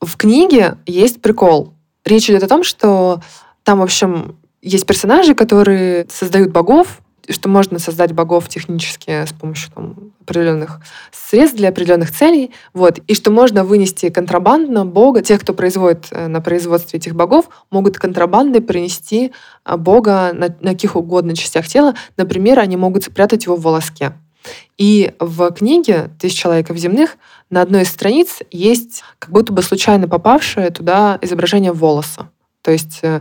A: в книге есть прикол. Речь идет о том, что там, в общем, есть персонажи, которые создают богов, что можно создать богов технически с помощью там, определенных средств для определенных целей, вот, и что можно вынести контрабандно бога, тех, кто производит э, на производстве этих богов, могут контрабандой принести э, бога на, на каких угодно частях тела, например, они могут спрятать его в волоске. И в книге «Тысяча человеков земных» на одной из страниц есть как будто бы случайно попавшее туда изображение волоса. То есть э,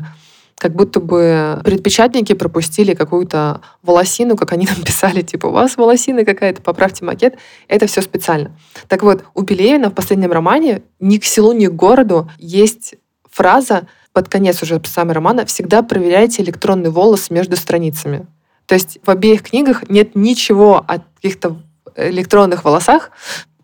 A: как будто бы предпечатники пропустили какую-то волосину, как они [LAUGHS] нам писали, типа, у вас волосина какая-то, поправьте макет. Это все специально. Так вот, у Пелевина в последнем романе ни к селу, ни к городу есть фраза под конец уже самого романа «всегда проверяйте электронный волос между страницами». То есть в обеих книгах нет ничего о каких-то электронных волосах,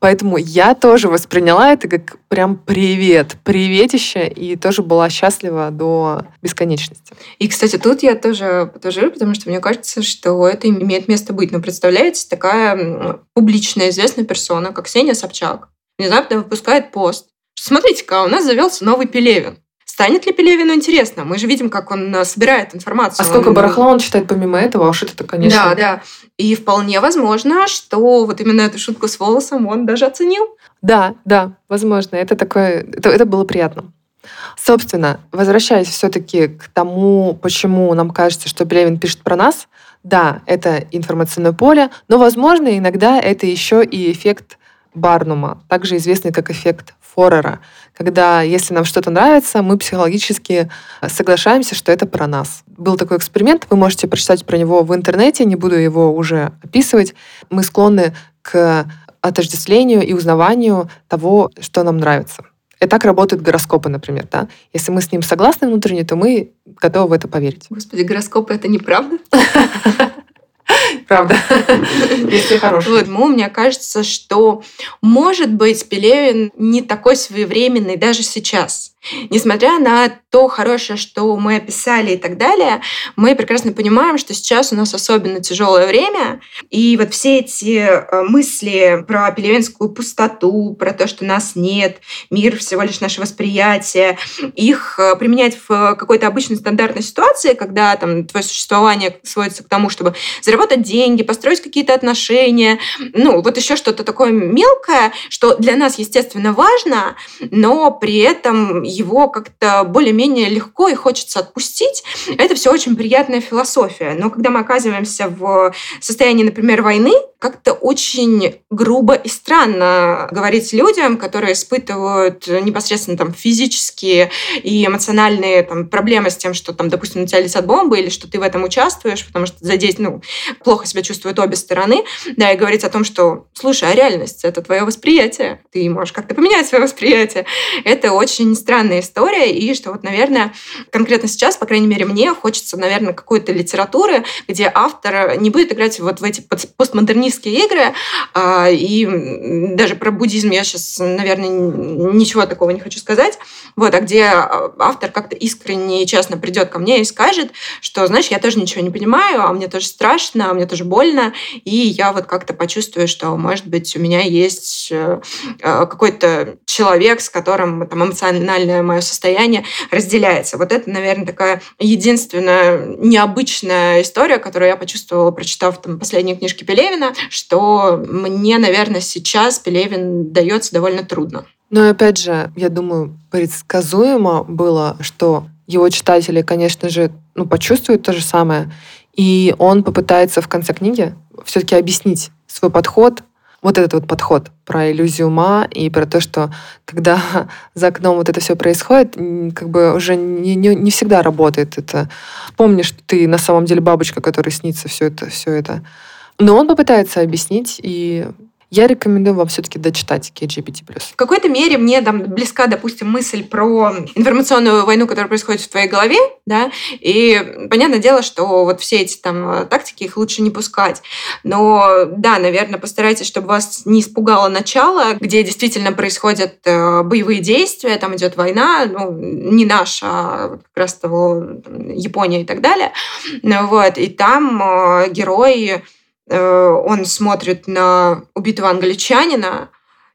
A: Поэтому я тоже восприняла это как прям привет, приветище, и тоже была счастлива до бесконечности.
B: И, кстати, тут я тоже подтвержу, потому что мне кажется, что это имеет место быть. Но представляете, такая публичная известная персона, как Ксения Собчак, внезапно выпускает пост. Смотрите-ка, у нас завелся новый Пелевин. Станет ли Пелевину интересно? Мы же видим, как он э, собирает информацию.
A: А сколько он... барахла он читает помимо этого? А уж это, конечно...
B: Да, да. И вполне возможно, что вот именно эту шутку с волосом он даже оценил.
A: Да, да, возможно. Это такое... Это, это было приятно. Собственно, возвращаясь все-таки к тому, почему нам кажется, что Пелевин пишет про нас, да, это информационное поле, но, возможно, иногда это еще и эффект Барнума, также известный как эффект Форера, когда если нам что-то нравится, мы психологически соглашаемся, что это про нас. Был такой эксперимент, вы можете прочитать про него в интернете, не буду его уже описывать. Мы склонны к отождествлению и узнаванию того, что нам нравится. И так работают гороскопы, например. Да? Если мы с ним согласны внутренне, то мы готовы в это поверить.
B: Господи, гороскопы — это неправда? [LAUGHS] [LAUGHS]
A: Правда. Если хороший.
B: Вот, ну, мне кажется, что, может быть, Пелевин не такой своевременный даже сейчас. Несмотря на то хорошее, что мы описали и так далее, мы прекрасно понимаем, что сейчас у нас особенно тяжелое время, и вот все эти э, мысли про пелевинскую пустоту, про то, что нас нет, мир всего лишь наше восприятие, их э, применять в какой-то обычной стандартной ситуации, когда там твое существование сводится к тому, чтобы заработать деньги, построить какие-то отношения, ну, вот еще что-то такое мелкое, что для нас, естественно, важно, но при этом его как-то более-менее легко и хочется отпустить. Это все очень приятная философия. Но когда мы оказываемся в состоянии, например, войны, как-то очень грубо и странно говорить людям, которые испытывают непосредственно там физические и эмоциональные там, проблемы с тем, что там, допустим, на тебя летят бомбы или что ты в этом участвуешь, потому что задеть, ну, плохо себя чувствуют обе стороны, да, и говорить о том, что, слушай, а реальность — это твое восприятие, ты можешь как-то поменять свое восприятие. Это очень странная история, и что вот, наверное, конкретно сейчас, по крайней мере, мне хочется, наверное, какой-то литературы, где автор не будет играть вот в эти постмодернистские игры, а, и даже про буддизм я сейчас, наверное, ничего такого не хочу сказать, вот, а где автор как-то искренне и честно придет ко мне и скажет, что, знаешь, я тоже ничего не понимаю, а мне тоже страшно, а мне тоже больно, и я вот как-то почувствую, что, может быть, у меня есть э, э, какой-то человек, с которым там эмоциональное мое состояние разделяется. Вот это, наверное, такая единственная необычная история, которую я почувствовала, прочитав там последние книжки Пелевина, что мне, наверное, сейчас Пелевин дается довольно трудно.
A: Но опять же, я думаю, предсказуемо было, что его читатели, конечно же, ну, почувствуют то же самое, и он попытается в конце книги все-таки объяснить свой подход, вот этот вот подход про иллюзию ума и про то, что когда [LAUGHS] за окном вот это все происходит, как бы уже не, не, не всегда работает это. Помни, что ты на самом деле бабочка, которой снится все это, все это. Но он попытается объяснить, и я рекомендую вам все-таки дочитать KGPT+.
B: В какой-то мере мне там близка, допустим, мысль про информационную войну, которая происходит в твоей голове, да, и понятное дело, что вот все эти там тактики, их лучше не пускать. Но да, наверное, постарайтесь, чтобы вас не испугало начало, где действительно происходят э, боевые действия, там идет война, ну, не наша, а как раз того там, Япония и так далее. Ну, вот, и там э, герои Э, он смотрит на убитого англичанина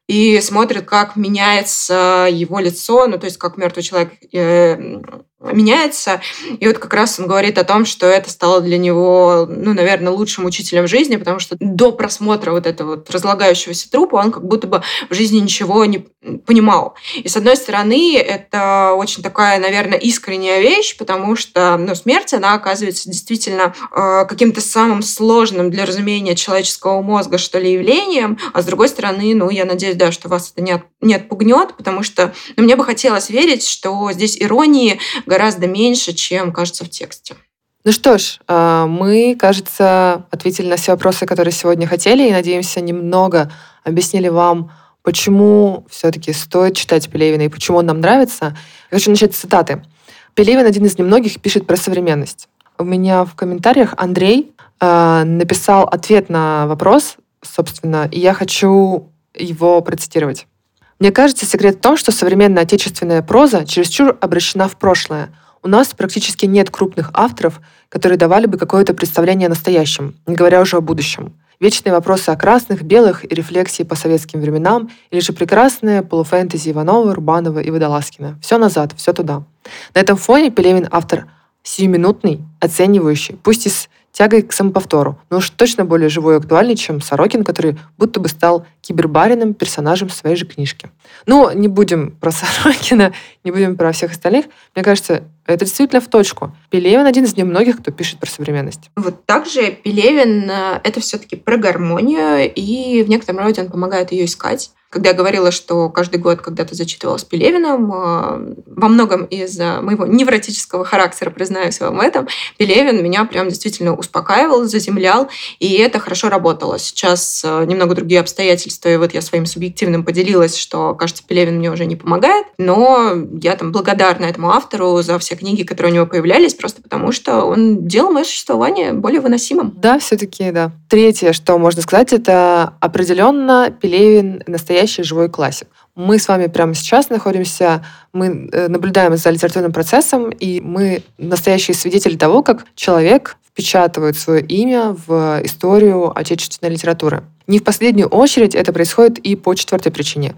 B: и смотрит, как меняется его лицо, ну, то есть как мертвый человек э, меняется. И вот как раз он говорит о том, что это стало для него, ну, наверное, лучшим учителем жизни, потому что до просмотра вот этого вот разлагающегося трупа он как будто бы в жизни ничего не понимал. И с одной стороны, это очень такая, наверное, искренняя вещь, потому что ну, смерть, она оказывается действительно э, каким-то самым сложным для разумения человеческого мозга, что ли, явлением. А с другой стороны, ну, я надеюсь, да, что вас это не, от, не отпугнет, потому что ну, мне бы хотелось верить, что здесь иронии гораздо меньше, чем кажется в тексте.
A: Ну что ж, а, мы, кажется, ответили на все вопросы, которые сегодня хотели, и, надеемся, немного объяснили вам, почему все-таки стоит читать Пелевина и почему он нам нравится. Я хочу начать с цитаты. Пелевин один из немногих пишет про современность. У меня в комментариях Андрей э, написал ответ на вопрос, собственно, и я хочу его процитировать. Мне кажется, секрет в том, что современная отечественная проза чересчур обращена в прошлое. У нас практически нет крупных авторов, которые давали бы какое-то представление о настоящем, не говоря уже о будущем. Вечные вопросы о красных, белых и рефлексии по советским временам, или же прекрасные полуфэнтези Иванова, Рубанова и Водолазкина. Все назад, все туда. На этом фоне Пелевин автор сиюминутный, оценивающий, пусть и с тягой к самоповтору, но уж точно более живой и актуальный, чем Сорокин, который будто бы стал кибербариным персонажем своей же книжки. Ну, не будем про [LAUGHS] Сорокина, не будем про всех остальных. Мне кажется, это действительно в точку. Пелевин один из немногих, кто пишет про современность.
B: Вот также Пелевин э, — это все-таки про гармонию, и в некотором роде он помогает ее искать. Когда я говорила, что каждый год когда-то зачитывалась Пелевиным, э, во многом из-за моего невротического характера, признаюсь вам в этом, Пелевин меня прям действительно успокаивал, заземлял, и это хорошо работало. Сейчас э, немного другие обстоятельства, и вот я своим субъективным поделилась, что, кажется, Пелевин мне уже не помогает, но я там благодарна этому автору за все книги, которые у него появлялись, просто потому что он делал мое существование более выносимым.
A: Да, все-таки, да. Третье, что можно сказать, это определенно Пелевин настоящий живой классик. Мы с вами прямо сейчас находимся, мы э, наблюдаем за литературным процессом, и мы настоящие свидетели того, как человек впечатывает свое имя в историю отечественной литературы. Не в последнюю очередь это происходит и по четвертой причине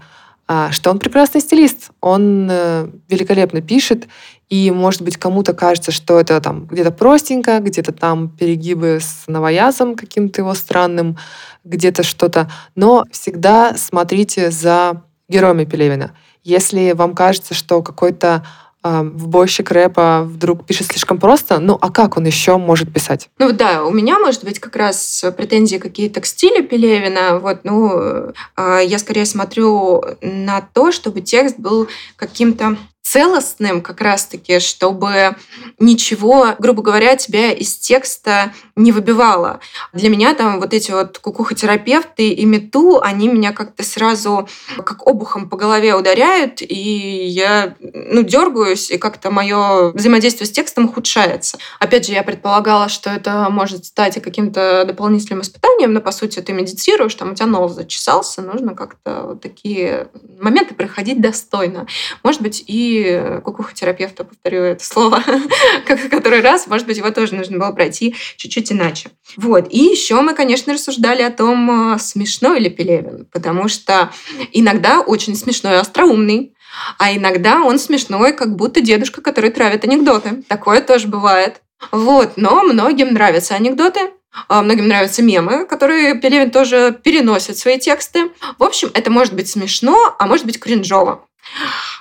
A: а, что он прекрасный стилист. Он э, великолепно пишет, и, может быть, кому-то кажется, что это там где-то простенько, где-то там перегибы с новоязом каким-то его странным, где-то что-то. Но всегда смотрите за героями Пелевина. Если вам кажется, что какой-то э, вбойщик рэпа вдруг пишет слишком просто, ну а как он еще может писать?
B: Ну да, у меня, может быть, как раз претензии какие-то к стилю Пелевина. Вот, ну, э, я скорее смотрю на то, чтобы текст был каким-то целостным как раз-таки, чтобы ничего, грубо говоря, тебя из текста не выбивало. Для меня там вот эти вот кукухотерапевты и мету, они меня как-то сразу как обухом по голове ударяют, и я ну, дергаюсь, и как-то мое взаимодействие с текстом ухудшается. Опять же, я предполагала, что это может стать каким-то дополнительным испытанием, но по сути ты медитируешь, там у тебя нос зачесался, нужно как-то вот такие моменты проходить достойно. Может быть, и кукухотерапевта, повторю это слово, [LAUGHS] как который раз, может быть, его тоже нужно было пройти чуть-чуть иначе. Вот. И еще мы, конечно, рассуждали о том, смешной ли Пелевин, потому что иногда очень смешной и остроумный, а иногда он смешной, как будто дедушка, который травит анекдоты. Такое тоже бывает. Вот, но многим нравятся анекдоты, а многим нравятся мемы, которые Пелевин тоже переносит в свои тексты. В общем, это может быть смешно, а может быть кринжово.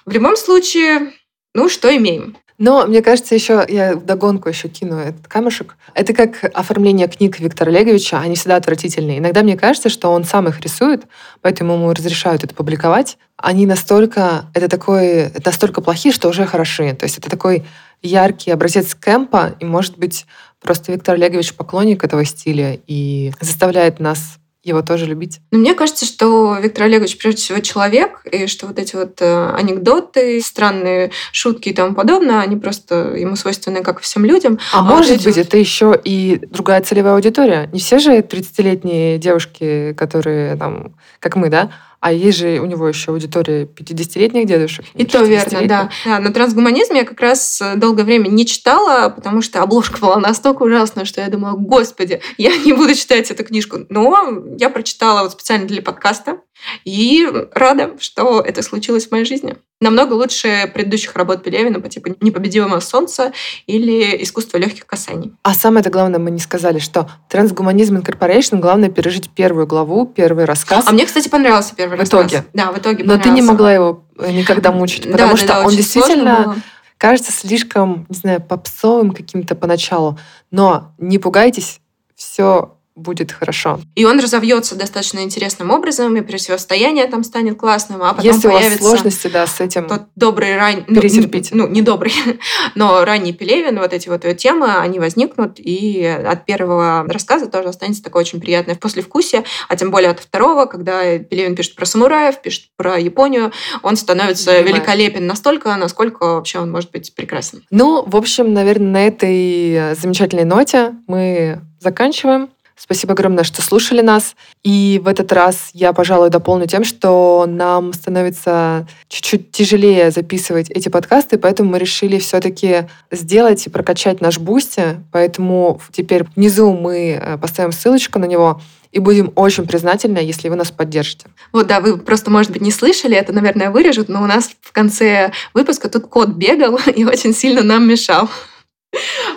B: В любом случае, ну, что имеем?
A: Но мне кажется, еще я догонку еще кину этот камешек. Это как оформление книг Виктора Олеговича, они всегда отвратительные. Иногда мне кажется, что он сам их рисует, поэтому ему разрешают это публиковать. Они настолько, это такой, настолько плохие, что уже хороши. То есть это такой яркий образец кемпа, и, может быть, просто Виктор Олегович поклонник этого стиля и заставляет нас его тоже любить?
B: Но мне кажется, что Виктор Олегович прежде всего человек, и что вот эти вот э, анекдоты, странные шутки и тому подобное, они просто ему свойственны, как и всем людям.
A: А, а может быть, вот... это еще и другая целевая аудитория. Не все же 30-летние девушки, которые там, как мы, да, а есть же у него еще аудитория 50-летних дедушек.
B: И то верно, да. да. На трансгуманизме я как раз э, долгое время не читала, потому что обложка была настолько ужасная, что я думала, господи, я не буду читать эту книжку. Но я прочитала вот специально для подкаста и рада, что это случилось в моей жизни. Намного лучше предыдущих работ Пелевина по типу «Непобедимое солнце» или «Искусство легких касаний».
A: А самое-то главное мы не сказали, что «Трансгуманизм Incorporation» главное пережить первую главу, первый рассказ.
B: А мне, кстати, понравился первый
A: в
B: рассказ.
A: итоге.
B: Да, в итоге
A: Но ты не могла его э, никогда мучить, потому да, что да, да, он действительно кажется слишком, не знаю, попсовым каким-то поначалу. Но не пугайтесь, все будет хорошо.
B: И он разовьется достаточно интересным образом, и противостояние там станет классным, а потом
A: Если
B: появится
A: у вас сложности, да, с этим
B: тот добрый ранний...
A: Перетерпите.
B: Ну, не добрый, [LAUGHS] но ранний Пелевин, вот эти вот темы, они возникнут, и от первого рассказа тоже останется такое очень приятное послевкусие, а тем более от второго, когда Пелевин пишет про самураев, пишет про Японию, он становится Понимаю. великолепен настолько, насколько вообще он может быть прекрасен.
A: Ну, в общем, наверное, на этой замечательной ноте мы заканчиваем. Спасибо огромное, что слушали нас. И в этот раз я, пожалуй, дополню тем, что нам становится чуть-чуть тяжелее записывать эти подкасты, поэтому мы решили все-таки сделать и прокачать наш Boosty. Поэтому теперь внизу мы э, поставим ссылочку на него и будем очень признательны, если вы нас поддержите.
B: Вот, да, вы просто, может быть, не слышали, это, наверное, вырежут, но у нас в конце выпуска тут кот бегал [LAUGHS] и очень сильно нам мешал.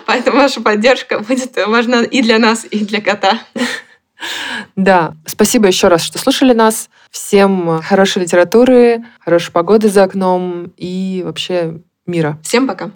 B: Поэтому ваша поддержка будет важна и для нас, и для кота.
A: Да, спасибо еще раз, что слушали нас. Всем хорошей литературы, хорошей погоды за окном и вообще мира.
B: Всем пока.